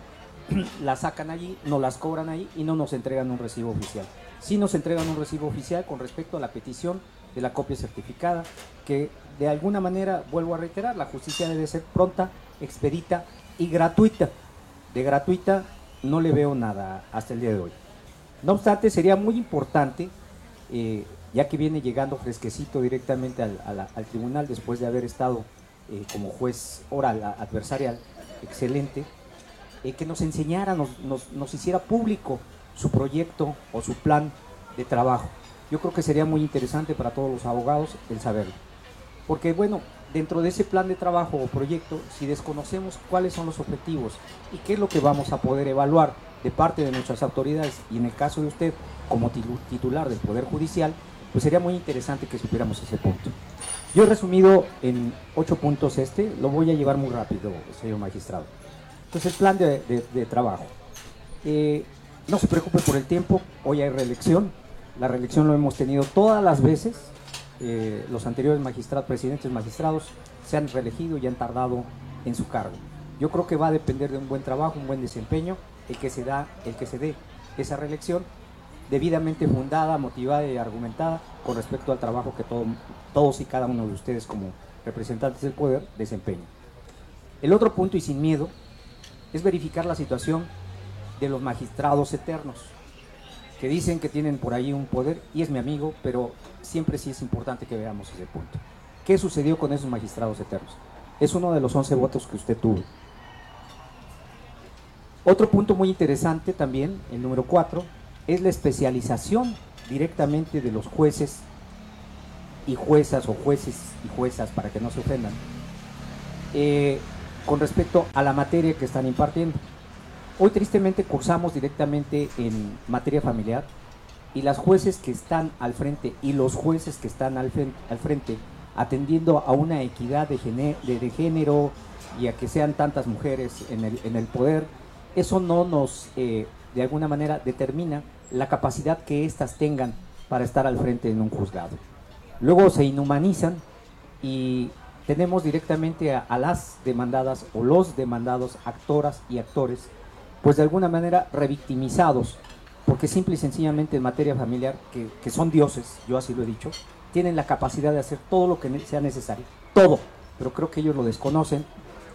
las sacan allí, no las cobran ahí y no nos entregan un recibo oficial. Sí nos entregan un recibo oficial con respecto a la petición de la copia certificada, que de alguna manera, vuelvo a reiterar, la justicia debe ser pronta, expedita y gratuita. De gratuita no le veo nada hasta el día de hoy. No obstante, sería muy importante, eh, ya que viene llegando fresquecito directamente al, tribunal después de haber estado eh, como juez oral adversarial, excelente, eh, que nos enseñara, nos, nos, hiciera público su proyecto o su plan de trabajo. Yo creo que sería muy interesante para todos los abogados el saberlo. Porque bueno, dentro de ese plan de trabajo o proyecto, si desconocemos cuáles son los objetivos y qué es lo que vamos a poder evaluar de parte de nuestras autoridades y en el caso de usted como titular del Poder Judicial, pues sería muy interesante que supiéramos ese punto. Yo he resumido en ocho puntos este, lo voy a llevar muy rápido, señor magistrado. Entonces, el plan de, trabajo. Eh, no se preocupe por el tiempo, hoy hay reelección, la reelección lo hemos tenido todas las veces, eh, los anteriores magistrados, presidentes magistrados se han reelegido y han tardado en su cargo. Yo creo que va a depender de un buen trabajo, un buen desempeño, el que se da, el que se dé esa reelección debidamente fundada, motivada y argumentada con respecto al trabajo que todos y cada uno de ustedes como representantes del poder desempeñan. El otro punto y sin miedo es verificar la situación de los magistrados eternos, que dicen que tienen por ahí un poder y es mi amigo, pero siempre sí es importante que veamos ese punto. ¿Qué sucedió con esos magistrados eternos? Es uno de los 11 votos que usted tuvo. Otro punto muy interesante también, el número 4, es la especialización directamente de los jueces y juezas o jueces y juezas, para que no se ofendan, eh, con respecto a la materia que están impartiendo. Hoy tristemente cursamos directamente en materia familiar y las jueces que están al frente y los jueces que están al frente, atendiendo a una equidad de, género y a que sean tantas mujeres en el, poder, eso no nos eh, de alguna manera determina la capacidad que éstas tengan para estar al frente en un juzgado. Luego se inhumanizan y tenemos directamente a, las demandadas o los demandados actoras y actores, pues de alguna manera revictimizados, porque simple y sencillamente en materia familiar, que, son dioses, yo así lo he dicho, tienen la capacidad de hacer todo lo que sea necesario, todo, pero creo que ellos lo desconocen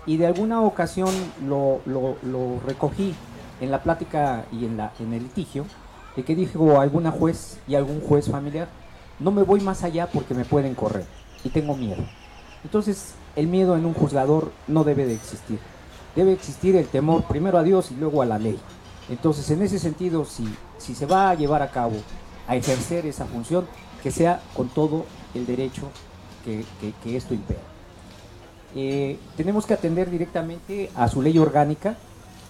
y de alguna ocasión lo, lo recogí en la plática y en, la, en el litigio, de que dijo alguna juez y algún juez familiar, no me voy más allá porque me pueden correr y tengo miedo. Entonces, el miedo en un juzgador no debe de existir. Debe existir el temor primero a Dios y luego a la ley. Entonces, en ese sentido, si, si se va a llevar a cabo, a ejercer esa función, que sea con todo el derecho que, esto impera. Eh, tenemos que atender directamente a su ley orgánica,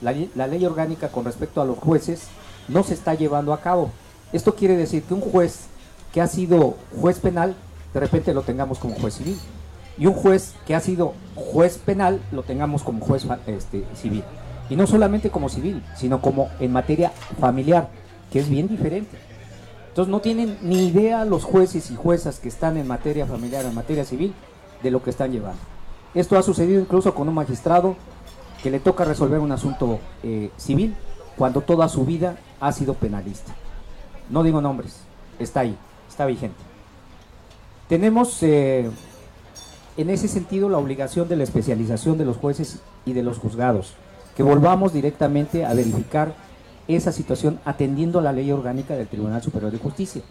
la, ley orgánica con respecto a los jueces no se está llevando a cabo. Esto quiere decir que un juez que ha sido juez penal, de repente lo tengamos como juez civil. Y un juez que ha sido juez penal, lo tengamos como juez este, civil. Y no solamente como civil, sino como en materia familiar, que es bien diferente. Entonces no tienen ni idea los jueces y juezas que están en materia familiar, en materia civil, de lo que están llevando. Esto ha sucedido incluso con un magistrado que le toca resolver un asunto eh, civil cuando toda su vida ha sido penalista. No digo nombres, está ahí, está vigente. Tenemos eh, en ese sentido la obligación de la especialización de los jueces y de los juzgados, que volvamos directamente a verificar esa situación atendiendo a la ley orgánica del Tribunal Superior de Justicia,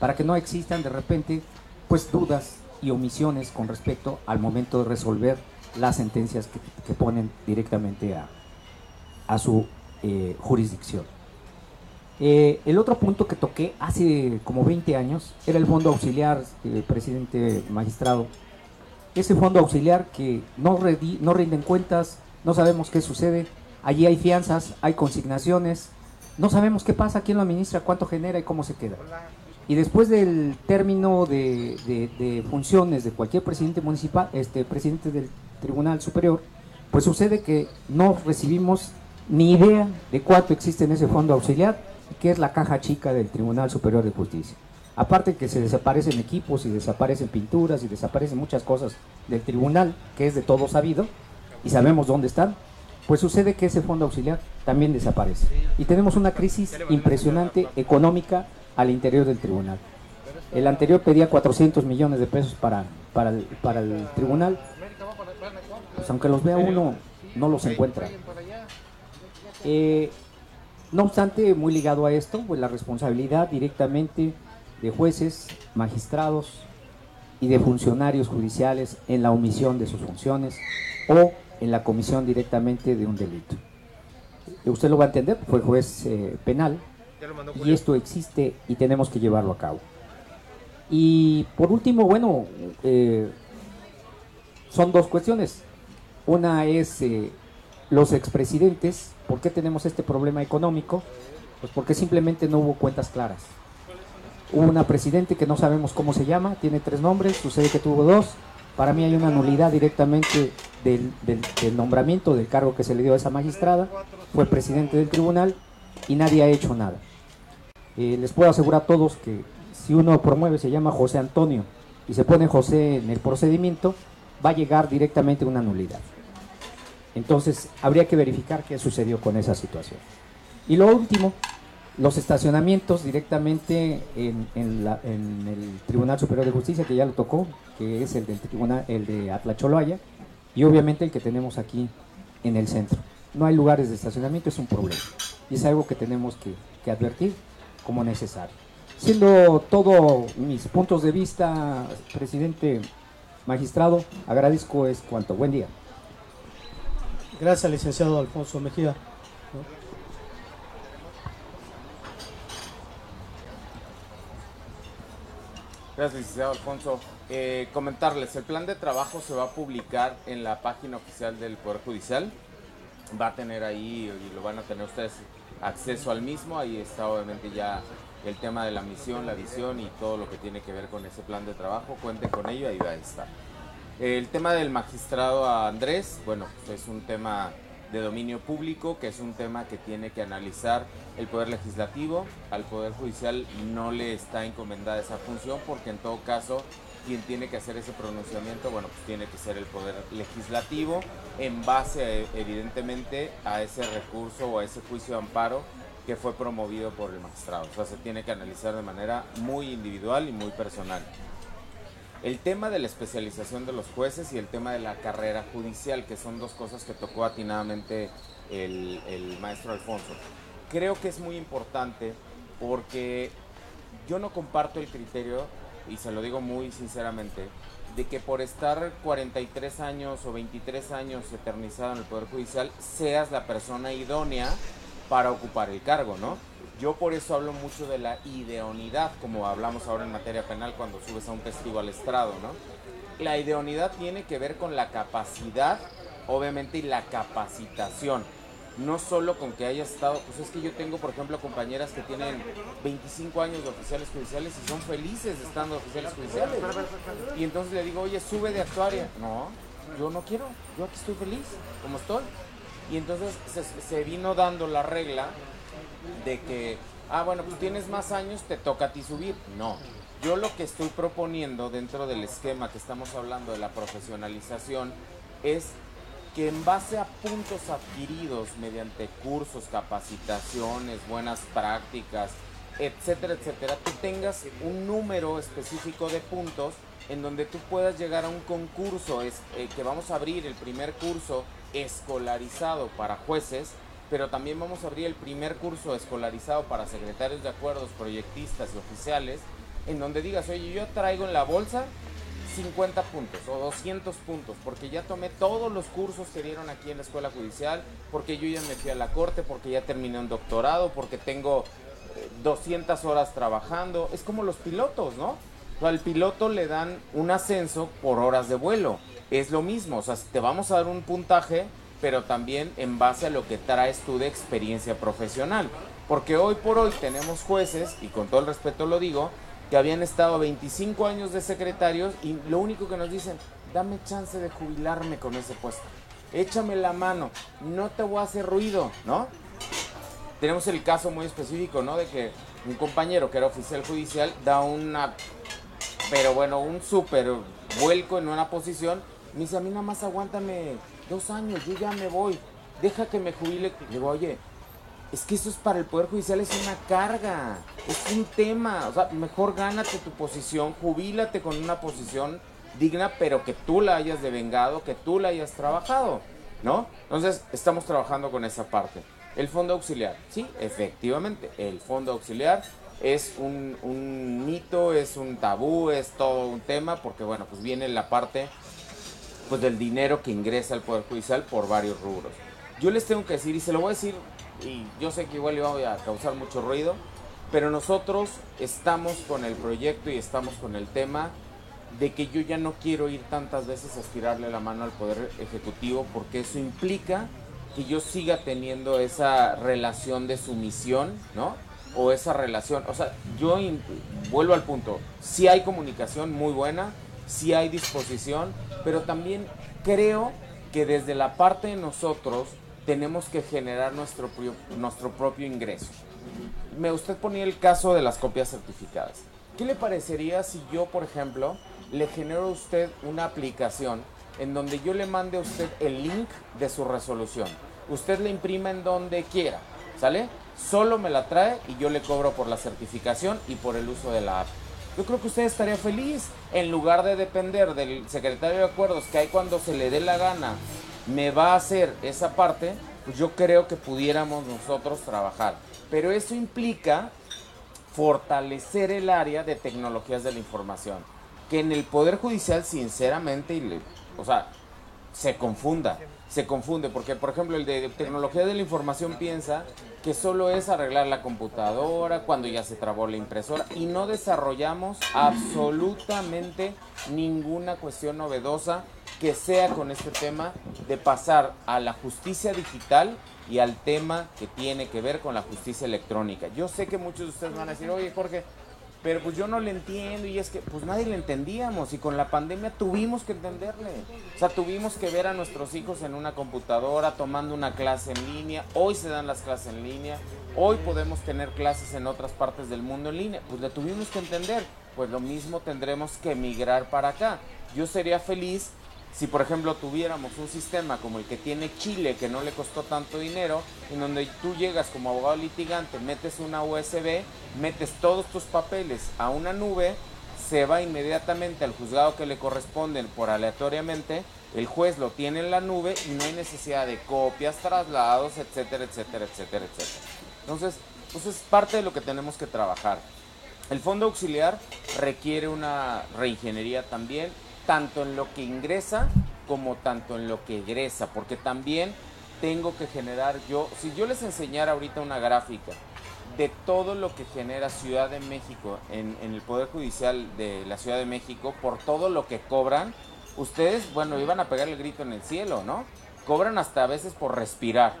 para que no existan de repente pues dudas y omisiones con respecto al momento de resolver las sentencias que, ponen directamente a, su eh, jurisdicción. Eh, el otro punto que toqué hace como 20 años era el fondo auxiliar, eh, presidente magistrado. Ese fondo auxiliar que no, no rinden cuentas, no sabemos qué sucede, allí hay fianzas, hay consignaciones, no sabemos qué pasa, quién lo administra, cuánto genera y cómo se queda. Y después del término de, funciones de cualquier presidente municipal, este presidente del Tribunal Superior, pues sucede que no recibimos ni idea de cuánto existe en ese fondo auxiliar, que es la caja chica del Tribunal Superior de Justicia. Aparte que se desaparecen equipos y desaparecen pinturas y desaparecen muchas cosas del tribunal, que es de todo sabido, y sabemos dónde están, pues sucede que ese fondo auxiliar también desaparece. Y tenemos una crisis impresionante económica al interior del tribunal. El anterior pedía 400 millones de pesos para, para, el, tribunal, pues aunque los vea uno, no los encuentra. Eh, no obstante, muy ligado a esto, pues la responsabilidad directamente de jueces, magistrados y de funcionarios judiciales en la omisión de sus funciones o en la comisión directamente de un delito. Usted lo va a entender, fue juez eh, penal y esto existe y tenemos que llevarlo a cabo. Y por último, bueno, eh, son dos cuestiones. Una es eh, los expresidentes, ¿por qué tenemos este problema económico? Pues porque simplemente no hubo cuentas claras. Hubo una presidente que no sabemos cómo se llama, tiene tres nombres, sucede que tuvo dos. Para mí hay una nulidad directamente del, nombramiento del cargo que se le dio a esa magistrada. Fue presidente del tribunal y nadie ha hecho nada. Eh, les puedo asegurar a todos que si uno promueve, se llama José Antonio, y se pone José en el procedimiento, va a llegar directamente una nulidad. Entonces, habría que verificar qué sucedió con esa situación. Y lo último, los estacionamientos directamente en, el Tribunal Superior de Justicia, que ya lo tocó, que es el del tribunal, el de Atlacholoaya, y obviamente el que tenemos aquí en el centro. No hay lugares de estacionamiento, es un problema. Y es algo que tenemos que advertir como necesario. Siendo todos mis puntos de vista, presidente magistrado, agradezco es cuanto. Buen día. Gracias, licenciado Alfonso Mejía. Gracias, licenciado Alfonso. Eh, comentarles, el plan de trabajo se va a publicar en la página oficial del Poder Judicial. Va a tener ahí, y lo van a tener ustedes acceso al mismo. Ahí está obviamente ya el tema de la misión, la visión y todo lo que tiene que ver con ese plan de trabajo. Cuenten con ello, ahí va a estar. El tema del magistrado Andrés, bueno, pues es un tema de dominio público, que es un tema que tiene que analizar el Poder Legislativo. Al Poder Judicial no le está encomendada esa función porque en todo caso quien tiene que hacer ese pronunciamiento, bueno, pues tiene que ser el Poder Legislativo en base evidentemente a ese recurso o a ese juicio de amparo que fue promovido por el magistrado. O sea, se tiene que analizar de manera muy individual y muy personal. El tema de la especialización de los jueces y el tema de la carrera judicial, que son dos cosas que tocó atinadamente el, maestro Alfonso. Creo que es muy importante porque yo no comparto el criterio y se lo digo muy sinceramente, de que por estar 43 años o 23 años eternizado en el Poder Judicial seas la persona idónea para ocupar el cargo, ¿no? Yo por eso hablo mucho de la ideonidad, como hablamos ahora en materia penal cuando subes a un testigo al estrado, ¿no? La ideonidad tiene que ver con la capacidad, obviamente, y la capacitación no solo con que haya estado, pues es que yo tengo, por ejemplo, compañeras que tienen 25 años de oficiales judiciales y son felices estando oficiales judiciales. Y entonces le digo, oye, sube de actuaria. No, yo no quiero, yo aquí estoy feliz, como estoy. Y entonces se, vino dando la regla de que, ah, bueno, pues tienes más años, te toca a ti subir. No, yo lo que estoy proponiendo dentro del esquema que estamos hablando de la profesionalización es que en base a puntos adquiridos mediante cursos, capacitaciones, buenas prácticas, etcétera, etcétera, tú tengas un número específico de puntos en donde tú puedas llegar a un concurso, es, eh, que vamos a abrir el primer curso escolarizado para jueces, pero también vamos a abrir el primer curso escolarizado para secretarios de acuerdos, proyectistas y oficiales, en donde digas, oye, yo traigo en la bolsa 50 puntos o 200 puntos, porque ya tomé todos los cursos que dieron aquí en la escuela judicial, porque yo ya me fui a la corte, porque ya terminé un doctorado, porque tengo 200 horas trabajando. Es como los pilotos, ¿no? al piloto le dan un ascenso por horas de vuelo. Es lo mismo, o sea, te vamos a dar un puntaje, pero también en base a lo que traes tú de experiencia profesional. Porque hoy por hoy tenemos jueces, y con todo el respeto lo digo, que habían estado 25 años de secretarios y lo único que nos dicen, dame chance de jubilarme con ese puesto. Échame la mano, no te voy a hacer ruido, ¿no? tenemos el caso muy específico, ¿no? De que un compañero que era oficial judicial da una, pero bueno, un súper vuelco en una posición. Me dice, a mí nada más aguántame dos años, yo ya me voy, deja que me jubile. Le digo, oye, es que eso es para el Poder Judicial, es una carga, es un tema. O sea, mejor gánate tu posición, jubílate con una posición digna, pero que tú la hayas devengado, que tú la hayas trabajado, ¿no? Entonces, estamos trabajando con esa parte. El fondo auxiliar, sí, efectivamente, el fondo auxiliar es un, mito, es un tabú, es todo un tema, porque bueno, pues viene la parte pues del dinero que ingresa al Poder Judicial por varios rubros. Yo les tengo que decir, y se lo voy a decir, y yo sé que igual iba a causar mucho ruido, pero nosotros estamos con el proyecto y estamos con el tema de que yo ya no quiero ir tantas veces a estirarle la mano al Poder Ejecutivo porque eso implica que yo siga teniendo esa relación de sumisión, ¿no? O esa relación, o sea, yo vuelvo al punto, sí hay comunicación muy buena, sí hay disposición, pero también creo que desde la parte de nosotros tenemos que generar nuestro, nuestro propio ingreso. Me usted ponía el caso de las copias certificadas. ¿Qué le parecería si yo, por ejemplo, le genero a usted una aplicación en donde yo le mande a usted el link de su resolución. Usted la imprime en donde quiera, ¿sale? Solo me la trae y yo le cobro por la certificación y por el uso de la app. Yo creo que usted estaría feliz en lugar de depender del secretario de acuerdos que hay cuando se le dé la gana me va a hacer esa parte, pues yo creo que pudiéramos nosotros trabajar. Pero eso implica fortalecer el área de tecnologías de la información. Que en el Poder Judicial, sinceramente, o sea, se confunda. Se confunde, porque por ejemplo el de tecnología de la información piensa que solo es arreglar la computadora cuando ya se trabó la impresora y no desarrollamos absolutamente ninguna cuestión novedosa que sea con este tema de pasar a la justicia digital y al tema que tiene que ver con la justicia electrónica. Yo sé que muchos de ustedes van a decir, oye Jorge, pero pues yo no le entiendo y es que pues nadie le entendíamos y con la pandemia tuvimos que entenderle. O sea, tuvimos que ver a nuestros hijos en una computadora tomando una clase en línea. Hoy se dan las clases en línea. Hoy podemos tener clases en otras partes del mundo en línea. Pues le tuvimos que entender. Pues lo mismo tendremos que migrar para acá. Yo sería feliz si por ejemplo tuviéramos un sistema como el que tiene Chile, que no le costó tanto dinero, en donde tú llegas como abogado litigante, metes una USB, metes todos tus papeles a una nube, se va inmediatamente al juzgado que le corresponden por aleatoriamente, el juez lo tiene en la nube y no hay necesidad de copias, traslados, etcétera, etcétera, etcétera, etcétera. Entonces, pues es parte de lo que tenemos que trabajar. El fondo auxiliar requiere una reingeniería también tanto en lo que ingresa como tanto en lo que egresa, porque también tengo que generar yo, si yo les enseñara ahorita una gráfica de todo lo que genera Ciudad de México en, el Poder Judicial de la Ciudad de México, por todo lo que cobran, ustedes, bueno, iban a pegar el grito en el cielo, ¿no? Cobran hasta a veces por respirar,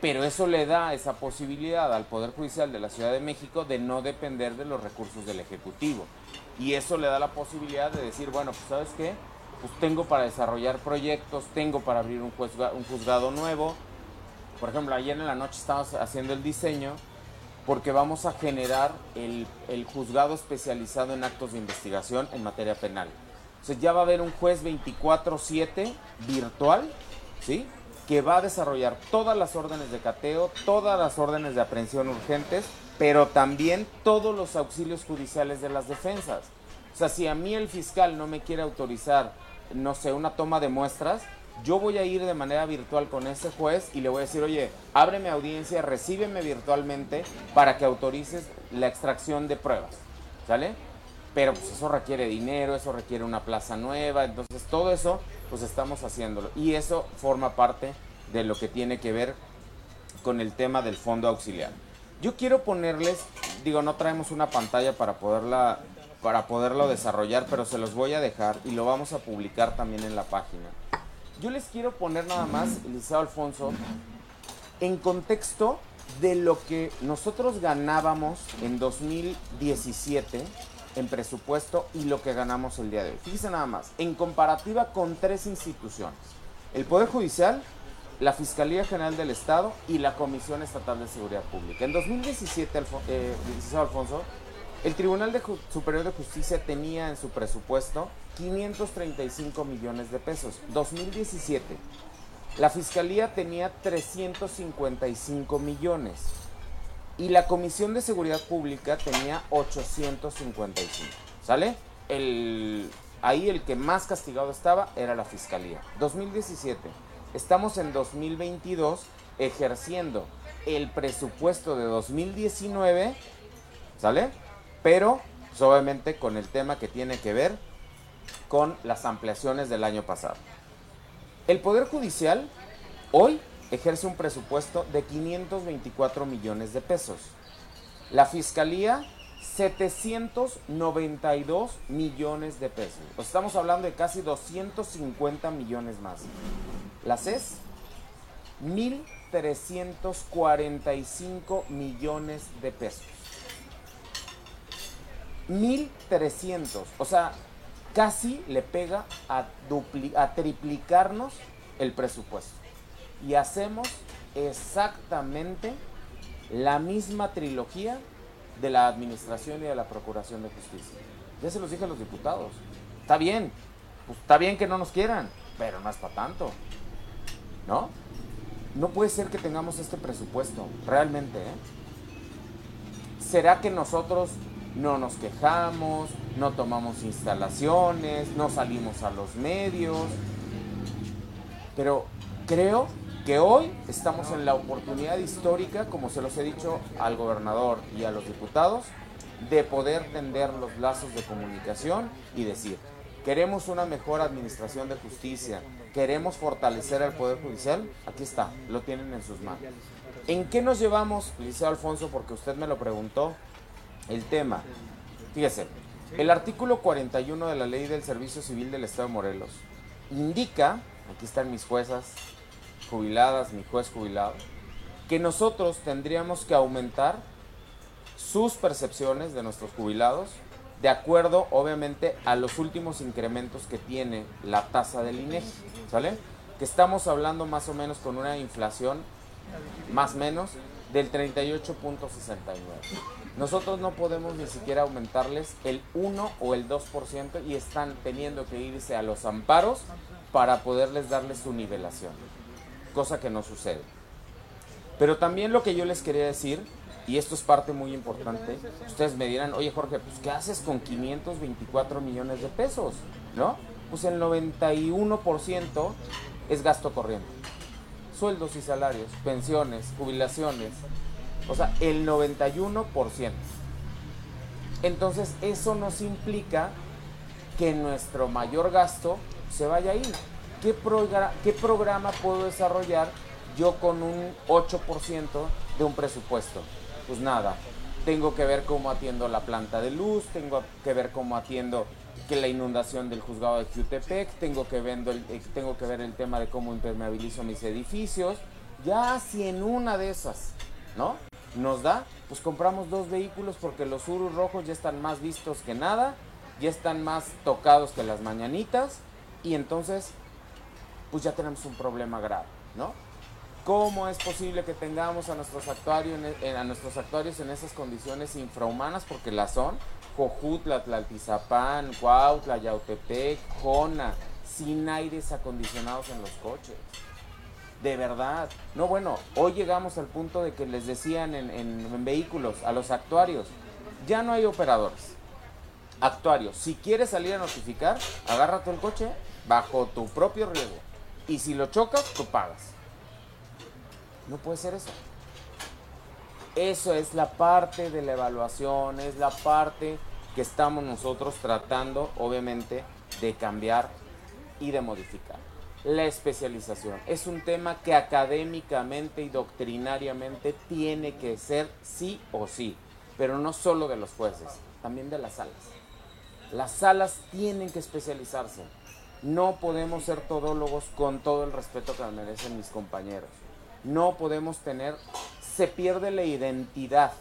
pero eso le da esa posibilidad al Poder Judicial de la Ciudad de México de no depender de los recursos del Ejecutivo. Y eso le da la posibilidad de decir, bueno, pues sabes qué, pues tengo para desarrollar proyectos, tengo para abrir un juzgado, un juzgado nuevo. Por ejemplo, ayer en la noche estábamos haciendo el diseño porque vamos a generar el, el juzgado especializado en actos de investigación en materia penal. O sea, ya va a haber un juez 24/7 virtual, ¿sí? que va a desarrollar todas las órdenes de cateo, todas las órdenes de aprehensión urgentes, pero también todos los auxilios judiciales de las defensas. O sea, si a mí el fiscal no me quiere autorizar, no sé, una toma de muestras, yo voy a ir de manera virtual con ese juez y le voy a decir, oye, ábreme audiencia, recíbeme virtualmente para que autorices la extracción de pruebas. ¿Sale? Pero pues eso requiere dinero, eso requiere una plaza nueva, entonces todo eso pues estamos haciéndolo. Y eso forma parte de lo que tiene que ver con el tema del fondo auxiliar. Yo quiero ponerles, digo, no traemos una pantalla para poderla para poderlo desarrollar, pero se los voy a dejar y lo vamos a publicar también en la página. Yo les quiero poner nada más, Eliseo Alfonso, en contexto de lo que nosotros ganábamos en 2017 en presupuesto y lo que ganamos el día de hoy. Fíjense nada más, en comparativa con tres instituciones, el Poder Judicial, la Fiscalía General del Estado y la Comisión Estatal de Seguridad Pública. En 2017, eh, Alfonso, el Tribunal Superior de Justicia tenía en su presupuesto 535 millones de pesos. 2017. La Fiscalía tenía 355 millones. Y la Comisión de Seguridad Pública tenía 855. ¿Sale? Ahí el que más castigado estaba era la Fiscalía. 2017. Estamos en 2022 ejerciendo el presupuesto de 2019. ¿Sale? pero pues, obviamente con el tema que tiene que ver con las ampliaciones del año pasado. El Poder Judicial hoy ejerce un presupuesto de 524 millones de pesos. La Fiscalía 792 millones de pesos. estamos hablando de casi 250 millones más. La CES 1.345 millones de pesos. 1300. O sea, casi le pega a, a triplicarnos el presupuesto. Y hacemos exactamente la misma trilogía de la Administración y de la Procuración de Justicia. Ya se los dije a los diputados. Está bien, pues está bien que no nos quieran, pero no es para tanto. ¿No? No puede ser que tengamos este presupuesto, realmente. ¿eh? ¿Será que nosotros no nos quejamos, no tomamos instalaciones, no salimos a los medios. Pero creo que hoy estamos en la oportunidad histórica, como se los he dicho al gobernador y a los diputados, de poder tender los lazos de comunicación y decir, queremos una mejor administración de justicia, queremos fortalecer al Poder Judicial, aquí está, lo tienen en sus manos. ¿En qué nos llevamos, Liceo Alfonso, porque usted me lo preguntó? el tema. Fíjese, el artículo 41 de la Ley del Servicio Civil del Estado de Morelos indica, aquí están mis juezas jubiladas, mi juez jubilado, que nosotros tendríamos que aumentar sus percepciones de nuestros jubilados de acuerdo, obviamente, a los últimos incrementos que tiene la tasa del INEGI, ¿sale? Que estamos hablando más o menos con una inflación más o menos del 38.69. Nosotros no podemos ni siquiera aumentarles el 1 o el 2% y están teniendo que irse a los amparos para poderles darles su nivelación, cosa que no sucede. Pero también lo que yo les quería decir, y esto es parte muy importante, ustedes me dirán, oye Jorge, pues ¿qué haces con 524 millones de pesos? ¿No? Pues el 91% es gasto corriente. Sueldos y salarios, pensiones, jubilaciones, o sea, el 91%. Entonces, eso nos implica que nuestro mayor gasto se vaya ahí. ¿Qué, ¿Qué programa puedo desarrollar yo con un 8% de un presupuesto? Pues nada, tengo que ver cómo atiendo la planta de luz, tengo que ver cómo atiendo que la inundación del juzgado de Jutepec, tengo que, ver el, eh, tengo que ver el tema de cómo impermeabilizo mis edificios. Ya si en una de esas, ¿no? nos da, pues compramos dos vehículos porque los Urus rojos ya están más vistos que nada, ya están más tocados que las mañanitas y entonces pues ya tenemos un problema grave, ¿no? ¿Cómo es posible que tengamos a nuestros actuarios, en, a nuestros actuarios en esas condiciones infrahumanas? Porque las son. Jojutla, Tlaltizapán, Cuautla, Yautepec, Jona, sin aires acondicionados en los coches. De verdad. No, bueno, hoy llegamos al punto de que les decían en, vehículos a los actuarios, ya no hay operadores. Actuarios, si quieres salir a notificar, agárrate el coche bajo tu propio riesgo. Y si lo chocas, tú pagas. No puede ser eso. Eso es la parte de la evaluación, es la parte que estamos nosotros tratando, obviamente, de cambiar y de modificar. La especialización es un tema que académicamente y doctrinariamente tiene que ser sí o sí, pero no solo de los jueces, también de las salas. Las salas tienen que especializarse. No podemos ser todólogos con todo el respeto que me merecen mis compañeros. No podemos tener, se pierde la identidad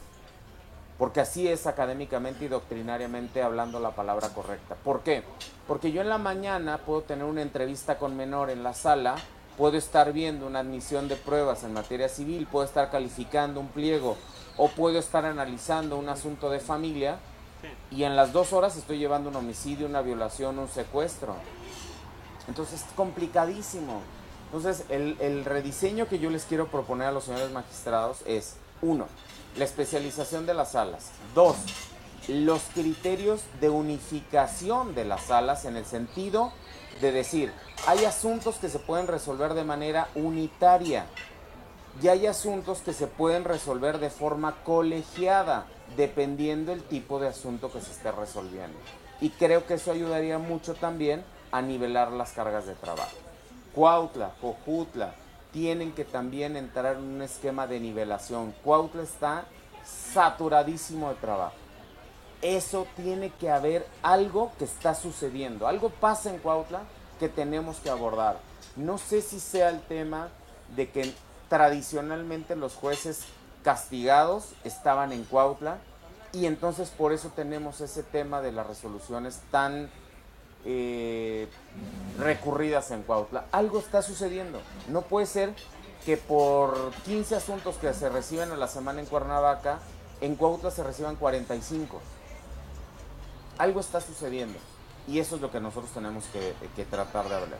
porque así es académicamente y doctrinariamente hablando la palabra correcta. ¿Por qué? Porque yo en la mañana puedo tener una entrevista con menor en la sala, puedo estar viendo una admisión de pruebas en materia civil, puedo estar calificando un pliego o puedo estar analizando un asunto de familia y en las dos horas estoy llevando un homicidio, una violación, un secuestro. Entonces es complicadísimo. Entonces el, rediseño que yo les quiero proponer a los señores magistrados es, uno, la especialización de las salas. Dos, los criterios de unificación de las salas en el sentido de decir, hay asuntos que se pueden resolver de manera unitaria y hay asuntos que se pueden resolver de forma colegiada, dependiendo el tipo de asunto que se esté resolviendo. Y creo que eso ayudaría mucho también a nivelar las cargas de trabajo. Cuautla, Cojutla, tienen que también entrar en un esquema de nivelación. Cuautla está saturadísimo de trabajo. Eso tiene que haber algo que está sucediendo. Algo pasa en Cuautla que tenemos que abordar. No sé si sea el tema de que tradicionalmente los jueces castigados estaban en Cuautla y entonces por eso tenemos ese tema de las resoluciones tan eh, recurridas en Cuautla. Algo está sucediendo. No puede ser que por 15 asuntos que se reciben a la semana en Cuernavaca, en Cuautla se reciban 45. Algo está sucediendo y eso es lo que nosotros tenemos que, que tratar de hablar.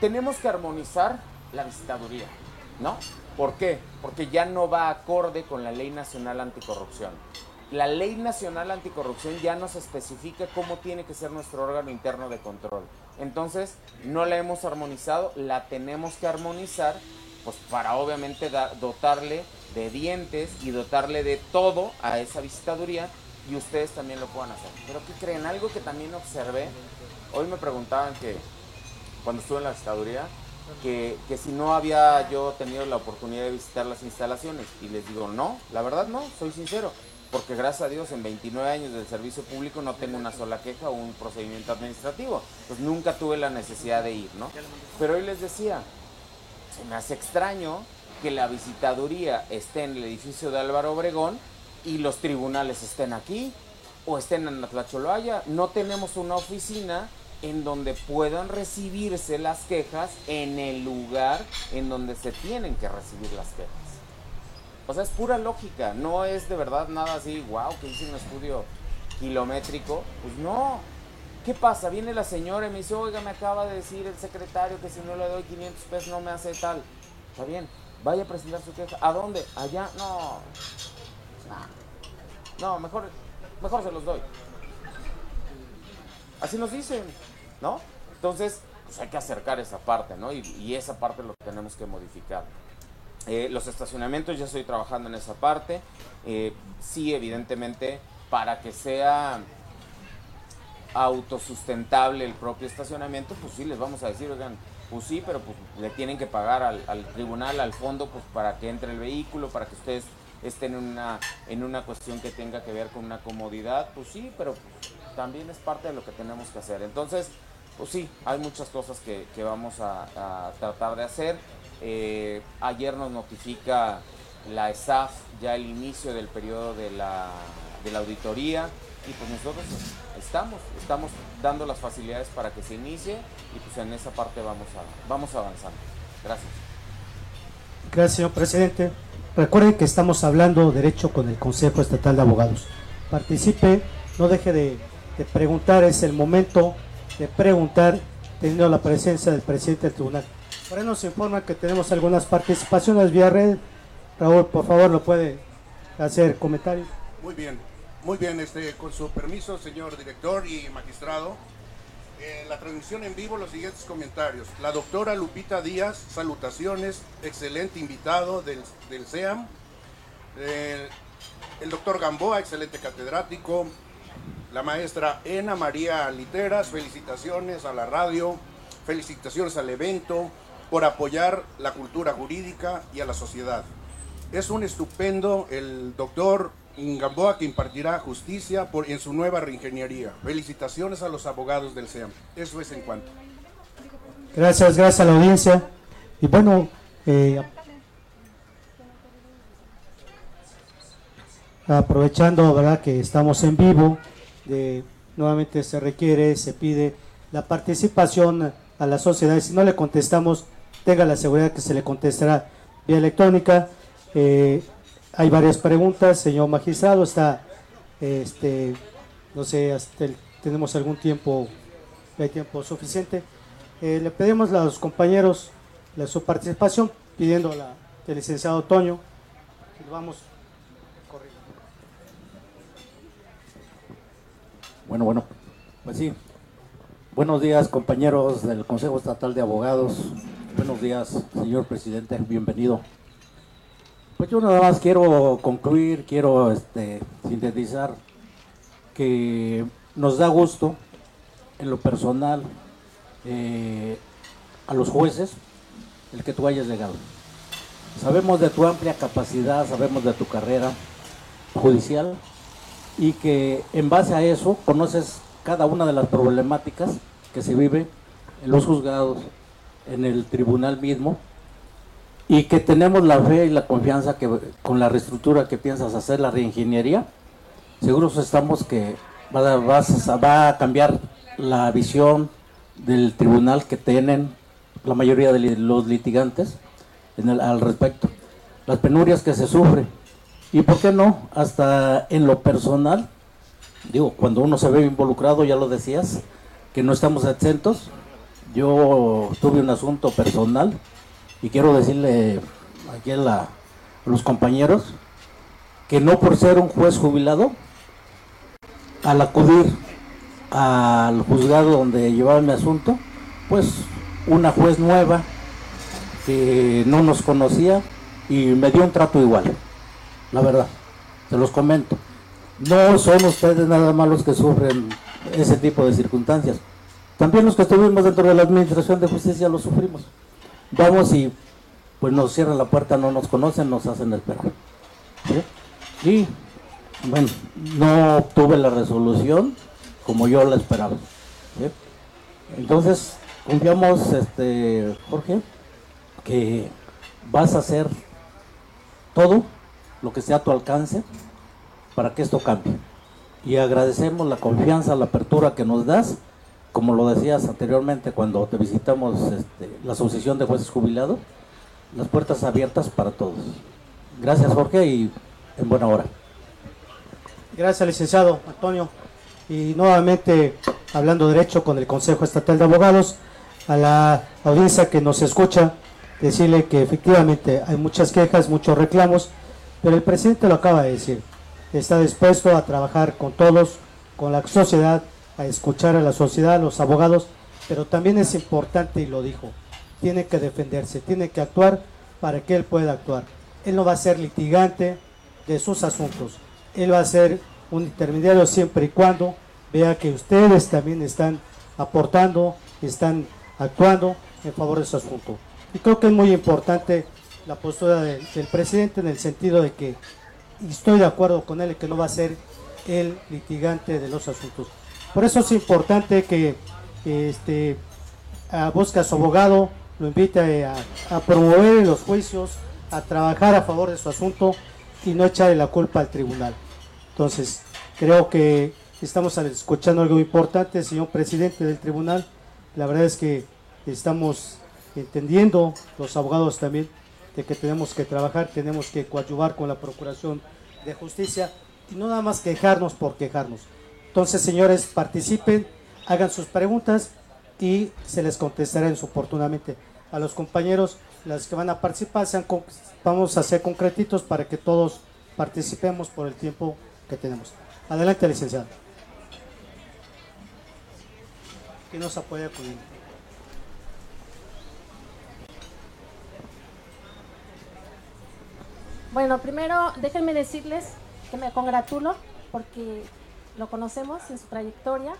Tenemos que armonizar la visitaduría, ¿no? ¿Por qué? Porque ya no va acorde con la Ley Nacional Anticorrupción la Ley Nacional Anticorrupción ya nos especifica cómo tiene que ser nuestro órgano interno de control. Entonces, no la hemos armonizado, la tenemos que armonizar, pues para obviamente dotarle de dientes y dotarle de todo a esa visitaduría y ustedes también lo puedan hacer. Pero ¿qué creen? Algo que también observé, hoy me preguntaban que cuando estuve en la visitaduría, que, que, si no había yo tenido la oportunidad de visitar las instalaciones. Y les digo, no, la verdad no, soy sincero porque gracias a Dios en 29 años del servicio público no tengo una sola queja o un procedimiento administrativo. Pues nunca tuve la necesidad de ir, ¿no? Pero hoy les decía, se me hace extraño que la visitaduría esté en el edificio de Álvaro Obregón y los tribunales estén aquí o estén en Atlacholoaya. No tenemos una oficina en donde puedan recibirse las quejas en el lugar en donde se tienen que recibir las quejas. O sea, es pura lógica, no es de verdad nada así, wow, que hice un estudio kilométrico. Pues no. ¿Qué pasa? Viene la señora y me dice, oiga, me acaba de decir el secretario que si no le doy 500 pesos no me hace tal. Está bien, vaya a presentar su queja. ¿A dónde? Allá. No. No, mejor, mejor se los doy. Así nos dicen, ¿no? Entonces, pues hay que acercar esa parte, ¿no? Y, y esa parte lo tenemos que modificar. Eh, los estacionamientos, ya estoy trabajando en esa parte. Eh, sí, evidentemente, para que sea autosustentable el propio estacionamiento, pues sí, les vamos a decir, oigan, pues sí, pero pues le tienen que pagar al, tribunal, al fondo, pues para que entre el vehículo, para que ustedes estén en una, en una cuestión que tenga que ver con una comodidad, pues sí, pero también es parte de lo que tenemos que hacer. Entonces, pues sí, hay muchas cosas que, vamos a tratar de hacer. Eh, ayer nos notifica la ESAF ya el inicio del periodo de la, auditoría y pues nosotros estamos, estamos dando las facilidades para que se inicie y pues en esa parte vamos, a, avanzando. Gracias. Gracias, señor presidente. Recuerden que estamos hablando derecho con el Consejo Estatal de Abogados. Participe, no deje de, de preguntar, es el momento de preguntar teniendo la presencia del presidente del tribunal. Por ahí nos informa que tenemos algunas participaciones vía red. Raúl, por favor, lo puede hacer comentarios. Muy bien, muy bien, este, con su permiso, señor director y magistrado. En la transmisión en vivo, los siguientes comentarios. La doctora Lupita Díaz, salutaciones, excelente invitado del, del SEAM. El, el doctor Gamboa, excelente catedrático. La maestra Ena María Literas, felicitaciones a la radio, felicitaciones al evento por apoyar la cultura jurídica y a la sociedad. Es un estupendo el doctor Gamboa que impartirá justicia por, en su nueva reingeniería. Felicitaciones a los abogados del SEAM. Eso es en cuanto. Gracias, gracias a la audiencia. Y bueno, eh, aprovechando verdad que estamos en vivo, de, nuevamente se requiere, se pide la participación a la sociedad. Si no le contestamos, tenga la seguridad que se le contestará vía electrónica. Eh, hay varias preguntas, señor magistrado. Está, este, no sé, hasta el- tenemos algún tiempo, hay tiempo suficiente. Eh, le pedimos a los compañeros la, su participación, pidiendo la del licenciado Toño. Vamos corriendo. Bueno, bueno, pues sí. Buenos días, compañeros del Consejo Estatal de Abogados. Buenos días, señor presidente, bienvenido. Pues yo nada más quiero concluir, quiero este, sintetizar que nos da gusto, en lo personal, eh, a los jueces, el que tú hayas llegado. Sabemos de tu amplia capacidad, sabemos de tu carrera judicial, y que en base a eso conoces cada una de las problemáticas que se vive en los juzgados, en el tribunal mismo, y que tenemos la fe y la confianza que con la reestructura que piensas hacer, la reingeniería, seguros estamos que va a, cambiar la visión del tribunal que tienen la mayoría de los litigantes en el- al respecto. Las penurias que se sufren y por qué no, hasta en lo personal, digo, cuando uno se ve involucrado, ya lo decías, que no estamos exentos. Yo tuve un asunto personal y quiero decirle aquí a, la- los compañeros que no por ser un juez jubilado, al acudir al juzgado donde llevaba mi asunto, pues una juez nueva que no nos conocía y me dio un trato igual la verdad, se los comento. No son ustedes nada más los que sufren ese tipo de circunstancias. También los que estuvimos dentro de la Administración de Justicia lo sufrimos. Vamos y pues nos cierran la puerta, no nos conocen, nos hacen esperar. Y bueno, no obtuve la resolución como yo la esperaba. Entonces, confiamos, este, Jorge, que vas a hacer todo lo que sea a tu alcance para que esto cambie. Y agradecemos la confianza, la apertura que nos das, como lo decías anteriormente cuando te visitamos este, la Asociación de Jueces Jubilados, las puertas abiertas para todos. Gracias Jorge y en buena hora. Gracias, licenciado Antonio. Y nuevamente, hablando derecho con el Consejo Estatal de Abogados, a la audiencia que nos escucha, decirle que efectivamente hay muchas quejas, muchos reclamos, pero el presidente lo acaba de decir. Está dispuesto a trabajar con todos, con la sociedad, a escuchar a la sociedad, a los abogados, pero también es importante, y lo dijo, tiene que defenderse, tiene que actuar para que él pueda actuar. Él no va a ser litigante de sus asuntos, él va a ser un intermediario siempre y cuando vea que ustedes también están aportando, están actuando en favor de su asunto. Y creo que es muy importante la postura de- del presidente en el sentido de que y estoy de acuerdo con él que no va a ser el litigante de los asuntos. Por eso es importante que este, a busca a su abogado, lo invite a, a promover los juicios, a trabajar a favor de su asunto y no echarle la culpa al tribunal. Entonces, creo que estamos escuchando algo importante, señor presidente del tribunal. La verdad es que estamos entendiendo, los abogados también, de que tenemos que trabajar, tenemos que coadyuvar con la Procuración de Justicia y no nada más quejarnos por quejarnos. Entonces, señores, participen, hagan sus preguntas y se les contestará oportunamente. a los compañeros, las que van a participar, sean vamos a ser concretitos para que todos participemos por el tiempo que tenemos. Adelante, licenciado. ¿Quién nos apoya con Bueno, primero déjenme decirles que me congratulo porque lo conocemos en su trayectoria.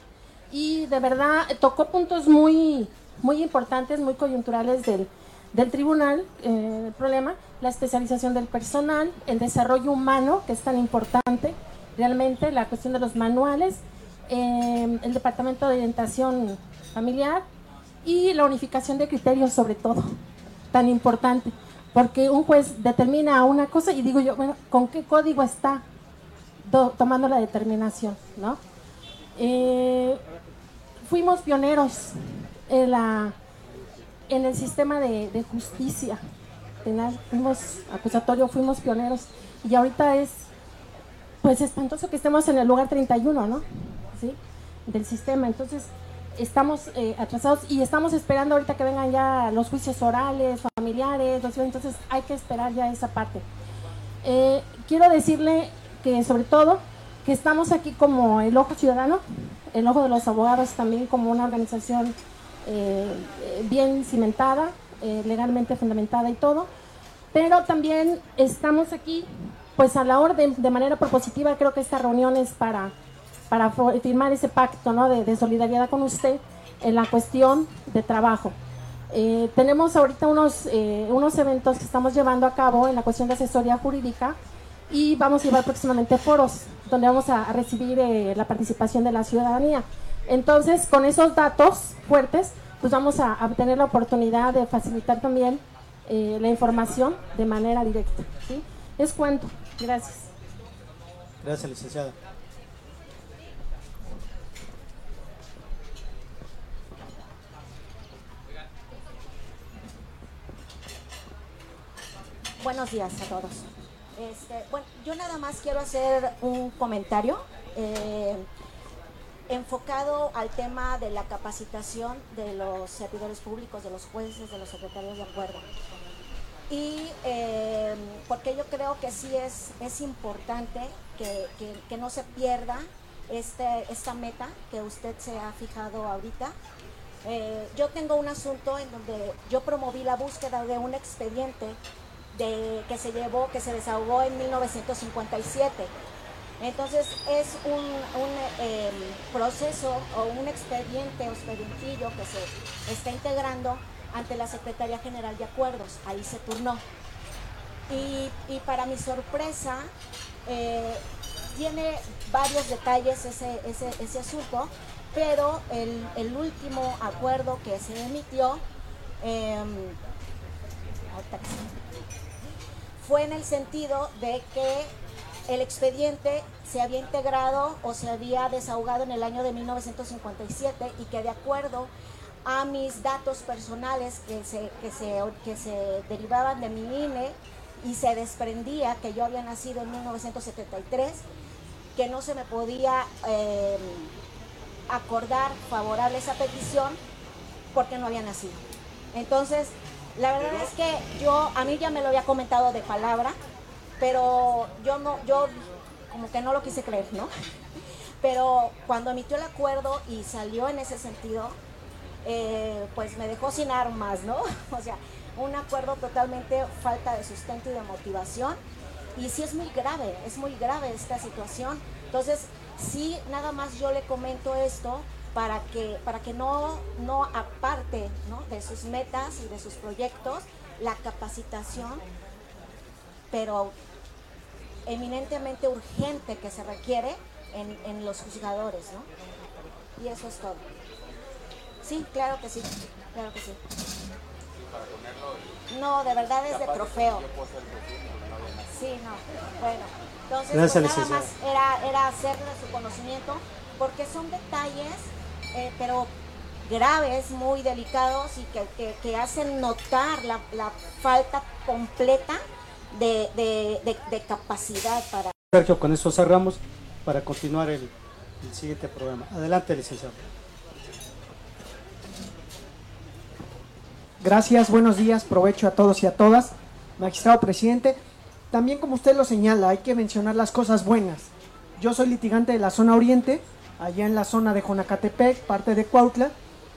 Y de verdad tocó puntos muy, muy importantes, muy coyunturales del, del tribunal, eh, el problema, la especialización del personal, el desarrollo humano, que es tan importante, realmente la cuestión de los manuales, eh, el departamento de orientación familiar y la unificación de criterios sobre todo, tan importante, porque un juez determina una cosa y digo yo, bueno, ¿con qué código está tomando la determinación? ¿no? Eh, fuimos pioneros en, la, en el sistema de, justicia penal, fuimos acusatorio, fuimos pioneros y ahorita es pues espantoso que estemos en el lugar 31, ¿no? ¿Sí? Del sistema. Entonces, estamos eh, atrasados y estamos esperando ahorita que vengan ya los juicios orales, familiares, entonces hay que esperar ya esa parte. Eh, quiero decirle que sobre todo que estamos aquí como el ojo ciudadano, el ojo de los abogados también como una organización eh, bien cimentada, legalmente fundamentada y todo, pero también estamos aquí pues a la orden, de manera propositiva, creo que esta reunión es para, para firmar ese pacto ¿no? de, solidaridad con usted en la cuestión de trabajo. Eh, tenemos ahorita unos, eh, unos eventos que estamos llevando a cabo en la cuestión de asesoría jurídica y vamos a llevar próximamente foros donde vamos a, recibir eh, la participación de la ciudadanía. Entonces, con esos datos fuertes, pues vamos a, a tener la oportunidad de facilitar también la información de manera directa. ¿sí? Es cuento. Gracias. Gracias, licenciada. Buenos días a todos. Este, bueno, yo nada más quiero hacer un comentario eh, enfocado al tema de la capacitación de los servidores públicos, de los jueces, de los secretarios de acuerdo y em, porque yo creo que sí es, es importante que, no se pierda este, esta meta que usted se ha fijado ahorita. Eh, yo tengo un asunto en donde yo promoví la búsqueda de un expediente que se llevó, que se desahogó en 1957. Entonces es un, em, proceso o un expediente o expedientillo que se está integrando ante la Secretaría General de Acuerdos, ahí se turnó. Y, para mi sorpresa, eh, tiene varios detalles ese, ese, asunto, pero el, último acuerdo que se emitió em, fue en el sentido de que el expediente se había integrado o se había desahogado en el año de 1957 y que de acuerdo a mis datos personales que se, que se, que se derivaban de mi INE y se desprendía que yo había nacido en 1973, que no se me podía eh, acordar favorable esa petición porque no había nacido. Entonces, la verdad es que yo, a mí ya me lo había comentado de palabra, pero yo no, yo como que no lo quise creer, ¿no? Pero cuando emitió el acuerdo y salió en ese sentido, eh, pues me dejó sin armas, ¿no? O sea, un acuerdo totalmente falta de sustento y de motivación. Y sí es muy grave, es muy grave esta situación. Entonces, sí, nada más yo le comento esto para que, para que no, no aparte de sus metas y de sus proyectos la capacitación, pero eminentemente urgente que se requiere en, en los juzgadores, ¿no? Y eso es todo. Sí, claro que sí, claro que sí. No, de verdad es de trofeo. Sí, no. Bueno, entonces pues, nada más era, era hacerle su conocimiento porque son detalles, eh, pero graves, muy delicados y que, hacen notar la, falta completa de, capacidad para... Sergio, con eso cerramos para continuar el, el siguiente programa. Adelante, licenciado. Gracias, buenos días, provecho a todos y a todas. Magistrado presidente, también como usted lo señala, hay que mencionar las cosas buenas. Yo soy litigante de la zona oriente, allá en la zona de Jonacatepec, parte de Cuautla,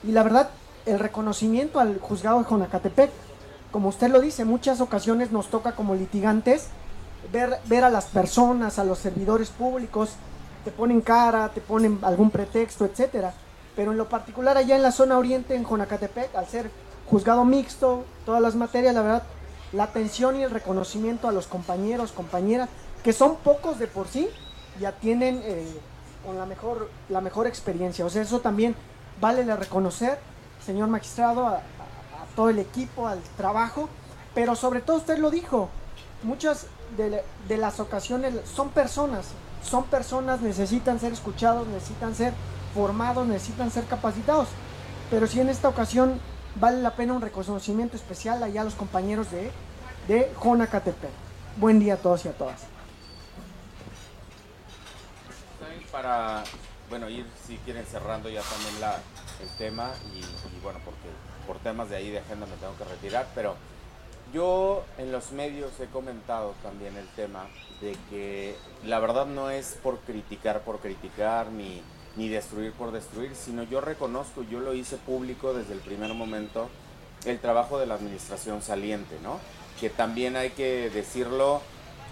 y la verdad, el reconocimiento al juzgado de Jonacatepec, como usted lo dice, muchas ocasiones nos toca como litigantes ver, ver a las personas, a los servidores públicos, te ponen cara, te ponen algún pretexto, etcétera. Pero en lo particular allá en la zona oriente, en Jonacatepec, al ser juzgado mixto, todas las materias, la verdad, la atención y el reconocimiento a los compañeros, compañeras, que son pocos de por sí, ya tienen eh, con la mejor, la mejor experiencia. O sea, eso también vale de reconocer, señor magistrado, a, todo el equipo, al trabajo, pero sobre todo usted lo dijo, muchas de, de, las ocasiones son personas, son personas, necesitan ser escuchados, necesitan ser formados, necesitan ser capacitados. Pero si en esta ocasión vale la pena un reconocimiento especial allá a los compañeros de, de Jonacatepec. Buen día a todos y a todas. Para, bueno, ir si quieren cerrando ya también el tema y, y bueno, porque por temas de ahí de agenda me tengo que retirar, pero yo en los medios he comentado también el tema de que la verdad no es por criticar por criticar ni, ni destruir por destruir, sino yo reconozco, yo lo hice público desde el primer momento, el trabajo de la administración saliente, ¿no? Que también hay que decirlo,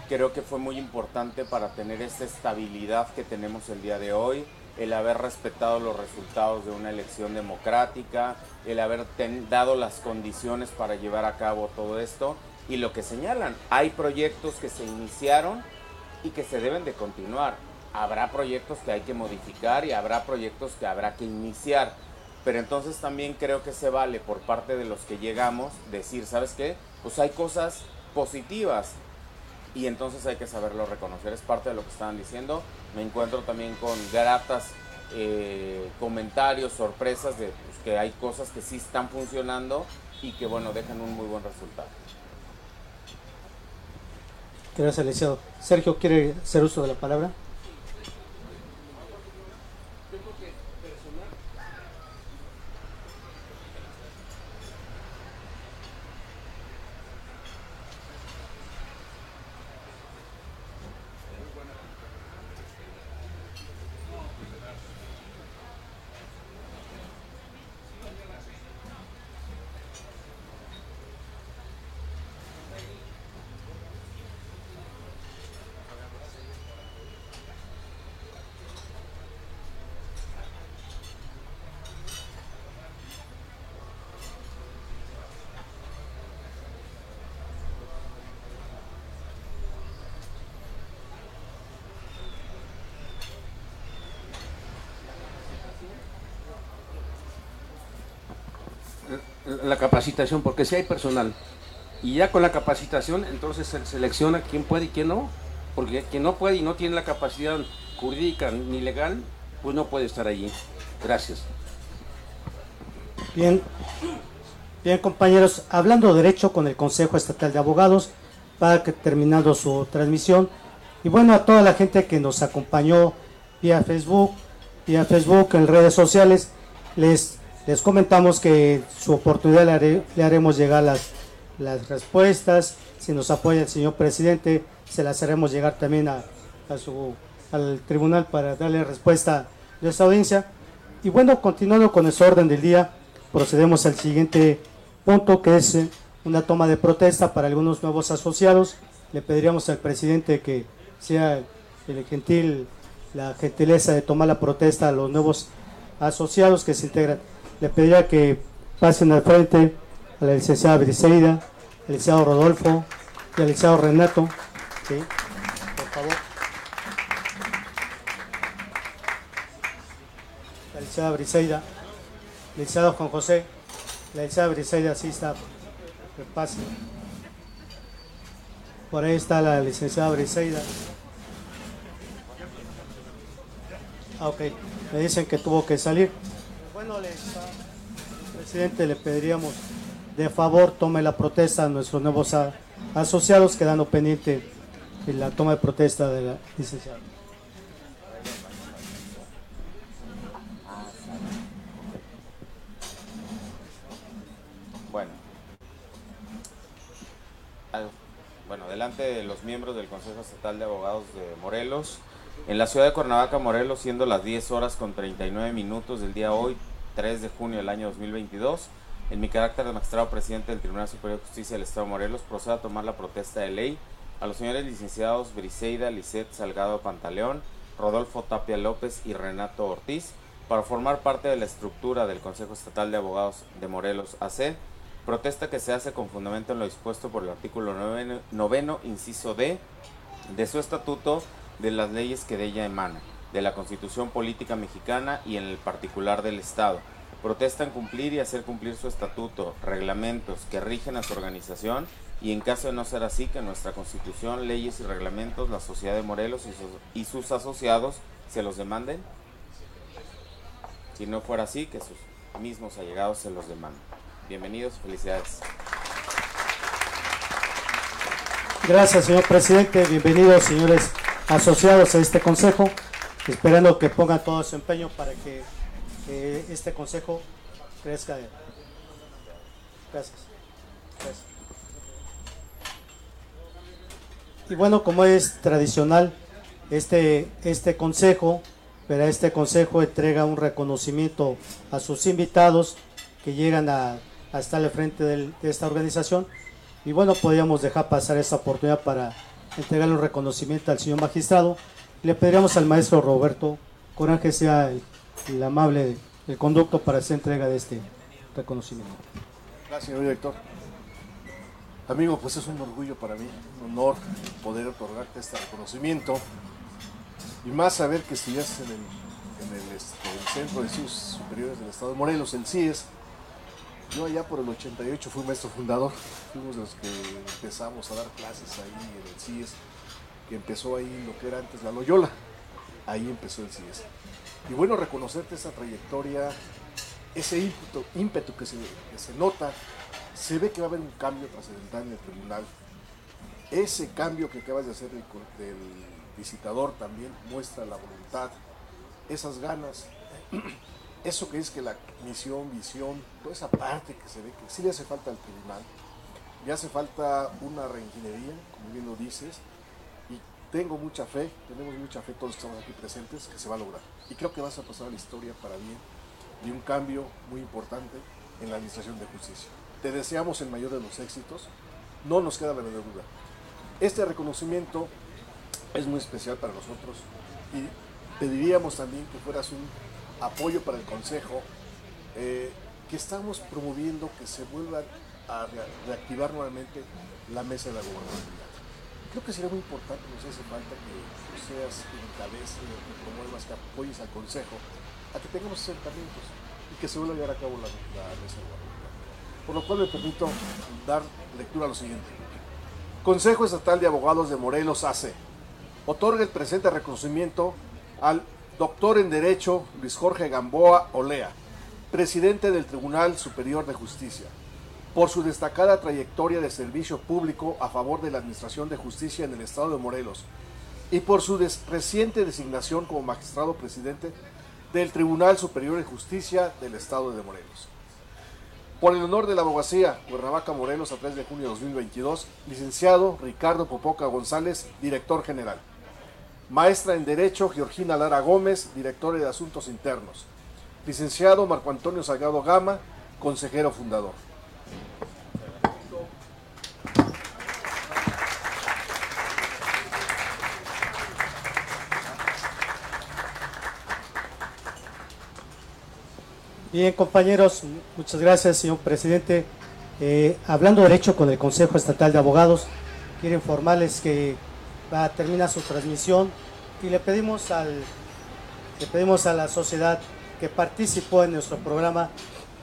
creo que fue muy importante para tener esta estabilidad que tenemos el día de hoy, el haber respetado los resultados de una elección democrática, el haber ten, dado las condiciones para llevar a cabo todo esto y lo que señalan, hay proyectos que se iniciaron y que se deben de continuar. Habrá proyectos que hay que modificar y habrá proyectos que habrá que iniciar. Pero entonces también creo que se vale por parte de los que llegamos decir, ¿sabes qué? Pues hay cosas positivas y entonces hay que saberlo reconocer. Es parte de lo que estaban diciendo. Me encuentro también con gratas eh, comentarios, sorpresas de pues, que hay cosas que sí están funcionando y que bueno, dejan un muy buen resultado. Gracias, licenciado. Sergio, ¿quiere hacer uso de la palabra? La capacitación, porque si hay personal. Y ya con la capacitación, entonces se selecciona quién puede y quién no. Porque quien no puede y no tiene la capacidad jurídica ni legal, pues no puede estar allí. Gracias. Bien, bien compañeros, hablando de derecho con el Consejo Estatal de Abogados, va terminando su transmisión. Y bueno, a toda la gente que nos acompañó vía Facebook, vía Facebook, en redes sociales, les les comentamos que su oportunidad le, haremos llegar las, las, respuestas. Si nos apoya el señor presidente, se las haremos llegar también a, a su, al tribunal para darle respuesta de esta audiencia. Y bueno, continuando con ese orden del día, procedemos al siguiente punto, que es eh, una toma de protesta para algunos nuevos asociados. Le pediríamos al presidente que sea el gentil, la gentileza de tomar la protesta a los nuevos asociados que se integran le pediría que pasen al frente a la licenciada Briseida, al licenciado Rodolfo y al licenciado Renato. ¿sí? Por favor. La licenciada Briseida, el licenciado Juan José, la licenciada Briseida sí está, que pase. Por ahí está la licenciada Briseida. Ah, ok, me dicen que tuvo que salir. Presidente, le pediríamos de favor tome la protesta a nuestros nuevos asociados, quedando pendiente la toma de protesta de la licenciada. Bueno, bueno, delante de los miembros del Consejo Estatal de Abogados de Morelos, en la ciudad de Cuernavaca, Morelos, siendo las 10 horas con 39 minutos del día hoy, 3 de junio del año 2022, en mi carácter de magistrado presidente del Tribunal Superior de Justicia del Estado de Morelos, procedo a tomar la protesta de ley a los señores licenciados Briseida Lisset Salgado Pantaleón, Rodolfo Tapia López y Renato Ortiz para formar parte de la estructura del Consejo Estatal de Abogados de Morelos AC, protesta que se hace con fundamento en lo dispuesto por el artículo noveno, noveno inciso D de su estatuto de las leyes que de ella emanan, de la Constitución Política Mexicana y en el particular del Estado. Protestan cumplir y hacer cumplir su estatuto, reglamentos que rigen a su organización y en caso de no ser así, que nuestra Constitución, leyes y reglamentos, la sociedad de Morelos y sus, sus asociados se los demanden. Si no fuera así, que sus mismos allegados se los demanden. Bienvenidos, felicidades. Gracias, señor presidente. Bienvenidos, señores asociados a este consejo. Esperando que pongan todo su empeño para que este consejo crezca. Gracias. Y bueno, como es tradicional, este, este consejo, pero este consejo entrega un reconocimiento a sus invitados que llegan a, a estar al frente de esta organización. Y bueno, podríamos dejar pasar esta oportunidad para entregarle un reconocimiento al señor magistrado. Le pediríamos al maestro Roberto Corán que sea el, amable, el conducto para esa entrega de este reconocimiento. Gracias, señor director. Amigo, pues es un orgullo para mí, un honor poder otorgarte este reconocimiento. Y más saber que estudiaste en el, en este, el Centro de Estudios Superiores del Estado de Morelos, el CIES. Yo allá por el 88 fui maestro fundador, fuimos los que empezamos a dar clases ahí en el CIES, que empezó ahí lo que era antes la Loyola. Ahí empezó el CIES. Y bueno, reconocerte esa trayectoria, ese ímpetu, ímpetu que, se, que se nota, se ve que va a haber un cambio trascendental en el tribunal. Ese cambio que acabas de hacer del, del visitador también muestra la voluntad, esas ganas, eso que es que la misión, visión, toda esa parte que se ve que sí le hace falta al tribunal, le hace falta una reingeniería, como bien lo dices, tengo mucha fe, tenemos mucha fe todos los que estamos aquí presentes, que se va a lograr. Y creo que vas a pasar a la historia para bien de un cambio muy importante en la administración de justicia. Te deseamos el mayor de los éxitos, no nos queda la menor duda. Este reconocimiento es muy especial para nosotros y pediríamos también que fueras un apoyo para el Consejo, eh, que estamos promoviendo que se vuelva a rea- reactivar nuevamente la mesa de la gobernabilidad. Creo que sería muy importante, nos hace falta que tú seas quien encabece, que promuevas, que apoyes al Consejo, a que tengamos acercamientos y que se vuelva a llevar a cabo la, la gobernabilidad. Por lo cual me permito dar lectura a lo siguiente. Consejo Estatal de Abogados de Morelos AC otorga el presente reconocimiento al doctor en Derecho Luis Jorge Gamboa Olea, presidente del Tribunal Superior de Justicia, por su destacada trayectoria de servicio público a favor de la Administración de Justicia en el Estado de Morelos y por su reciente designación como magistrado presidente del Tribunal Superior de Justicia del Estado de Morelos. Por el honor de la abogacía, Cuernavaca Morelos a 3 de junio de 2022, licenciado Ricardo Popoca González, director general. Maestra en Derecho, Georgina Lara Gómez, directora de Asuntos Internos. Licenciado Marco Antonio Salgado Gama, consejero fundador. Bien, compañeros, muchas gracias, señor presidente. Eh, hablando derecho con el Consejo Estatal de Abogados, quiero informarles que va a terminar su transmisión y le pedimos al le pedimos a la sociedad que participó en nuestro programa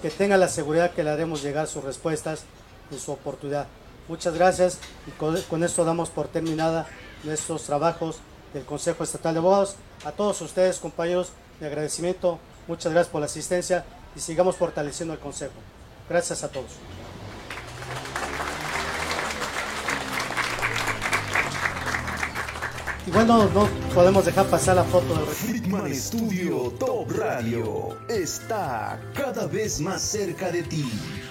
que tenga la seguridad que le haremos llegar sus respuestas en su oportunidad. Muchas gracias y con, con esto damos por terminada nuestros trabajos del Consejo Estatal de Abogados. A todos ustedes, compañeros, mi agradecimiento. Muchas gracias por la asistencia y sigamos fortaleciendo el Consejo. Gracias a todos. Bueno, no podemos dejar pasar la foto del Friedman Studio Top Radio está cada vez más cerca de ti.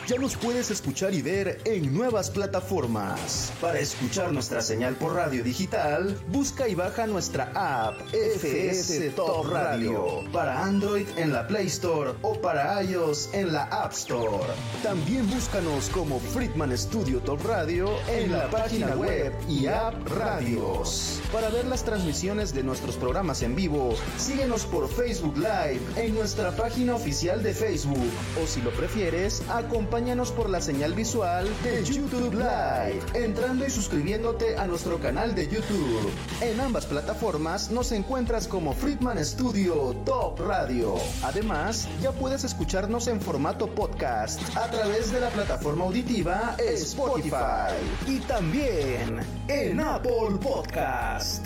Ya nos puedes escuchar y ver en nuevas plataformas. Para escuchar nuestra señal por radio digital, busca y baja nuestra app FS Top Radio para Android en la Play Store o para iOS en la App Store. También búscanos como Friedman Studio Top Radio en la página web y app Radios. Para ver las transmisiones de nuestros programas en vivo, síguenos por Facebook Live en nuestra página oficial de Facebook o si lo prefieres, acompáñanos por la señal visual de YouTube Live, entrando y suscribiéndote a nuestro canal de YouTube. En ambas plataformas nos encuentras como Friedman Studio Top Radio. Además, ya puedes escucharnos en formato podcast a través de la plataforma auditiva Spotify y también en Apple Podcast.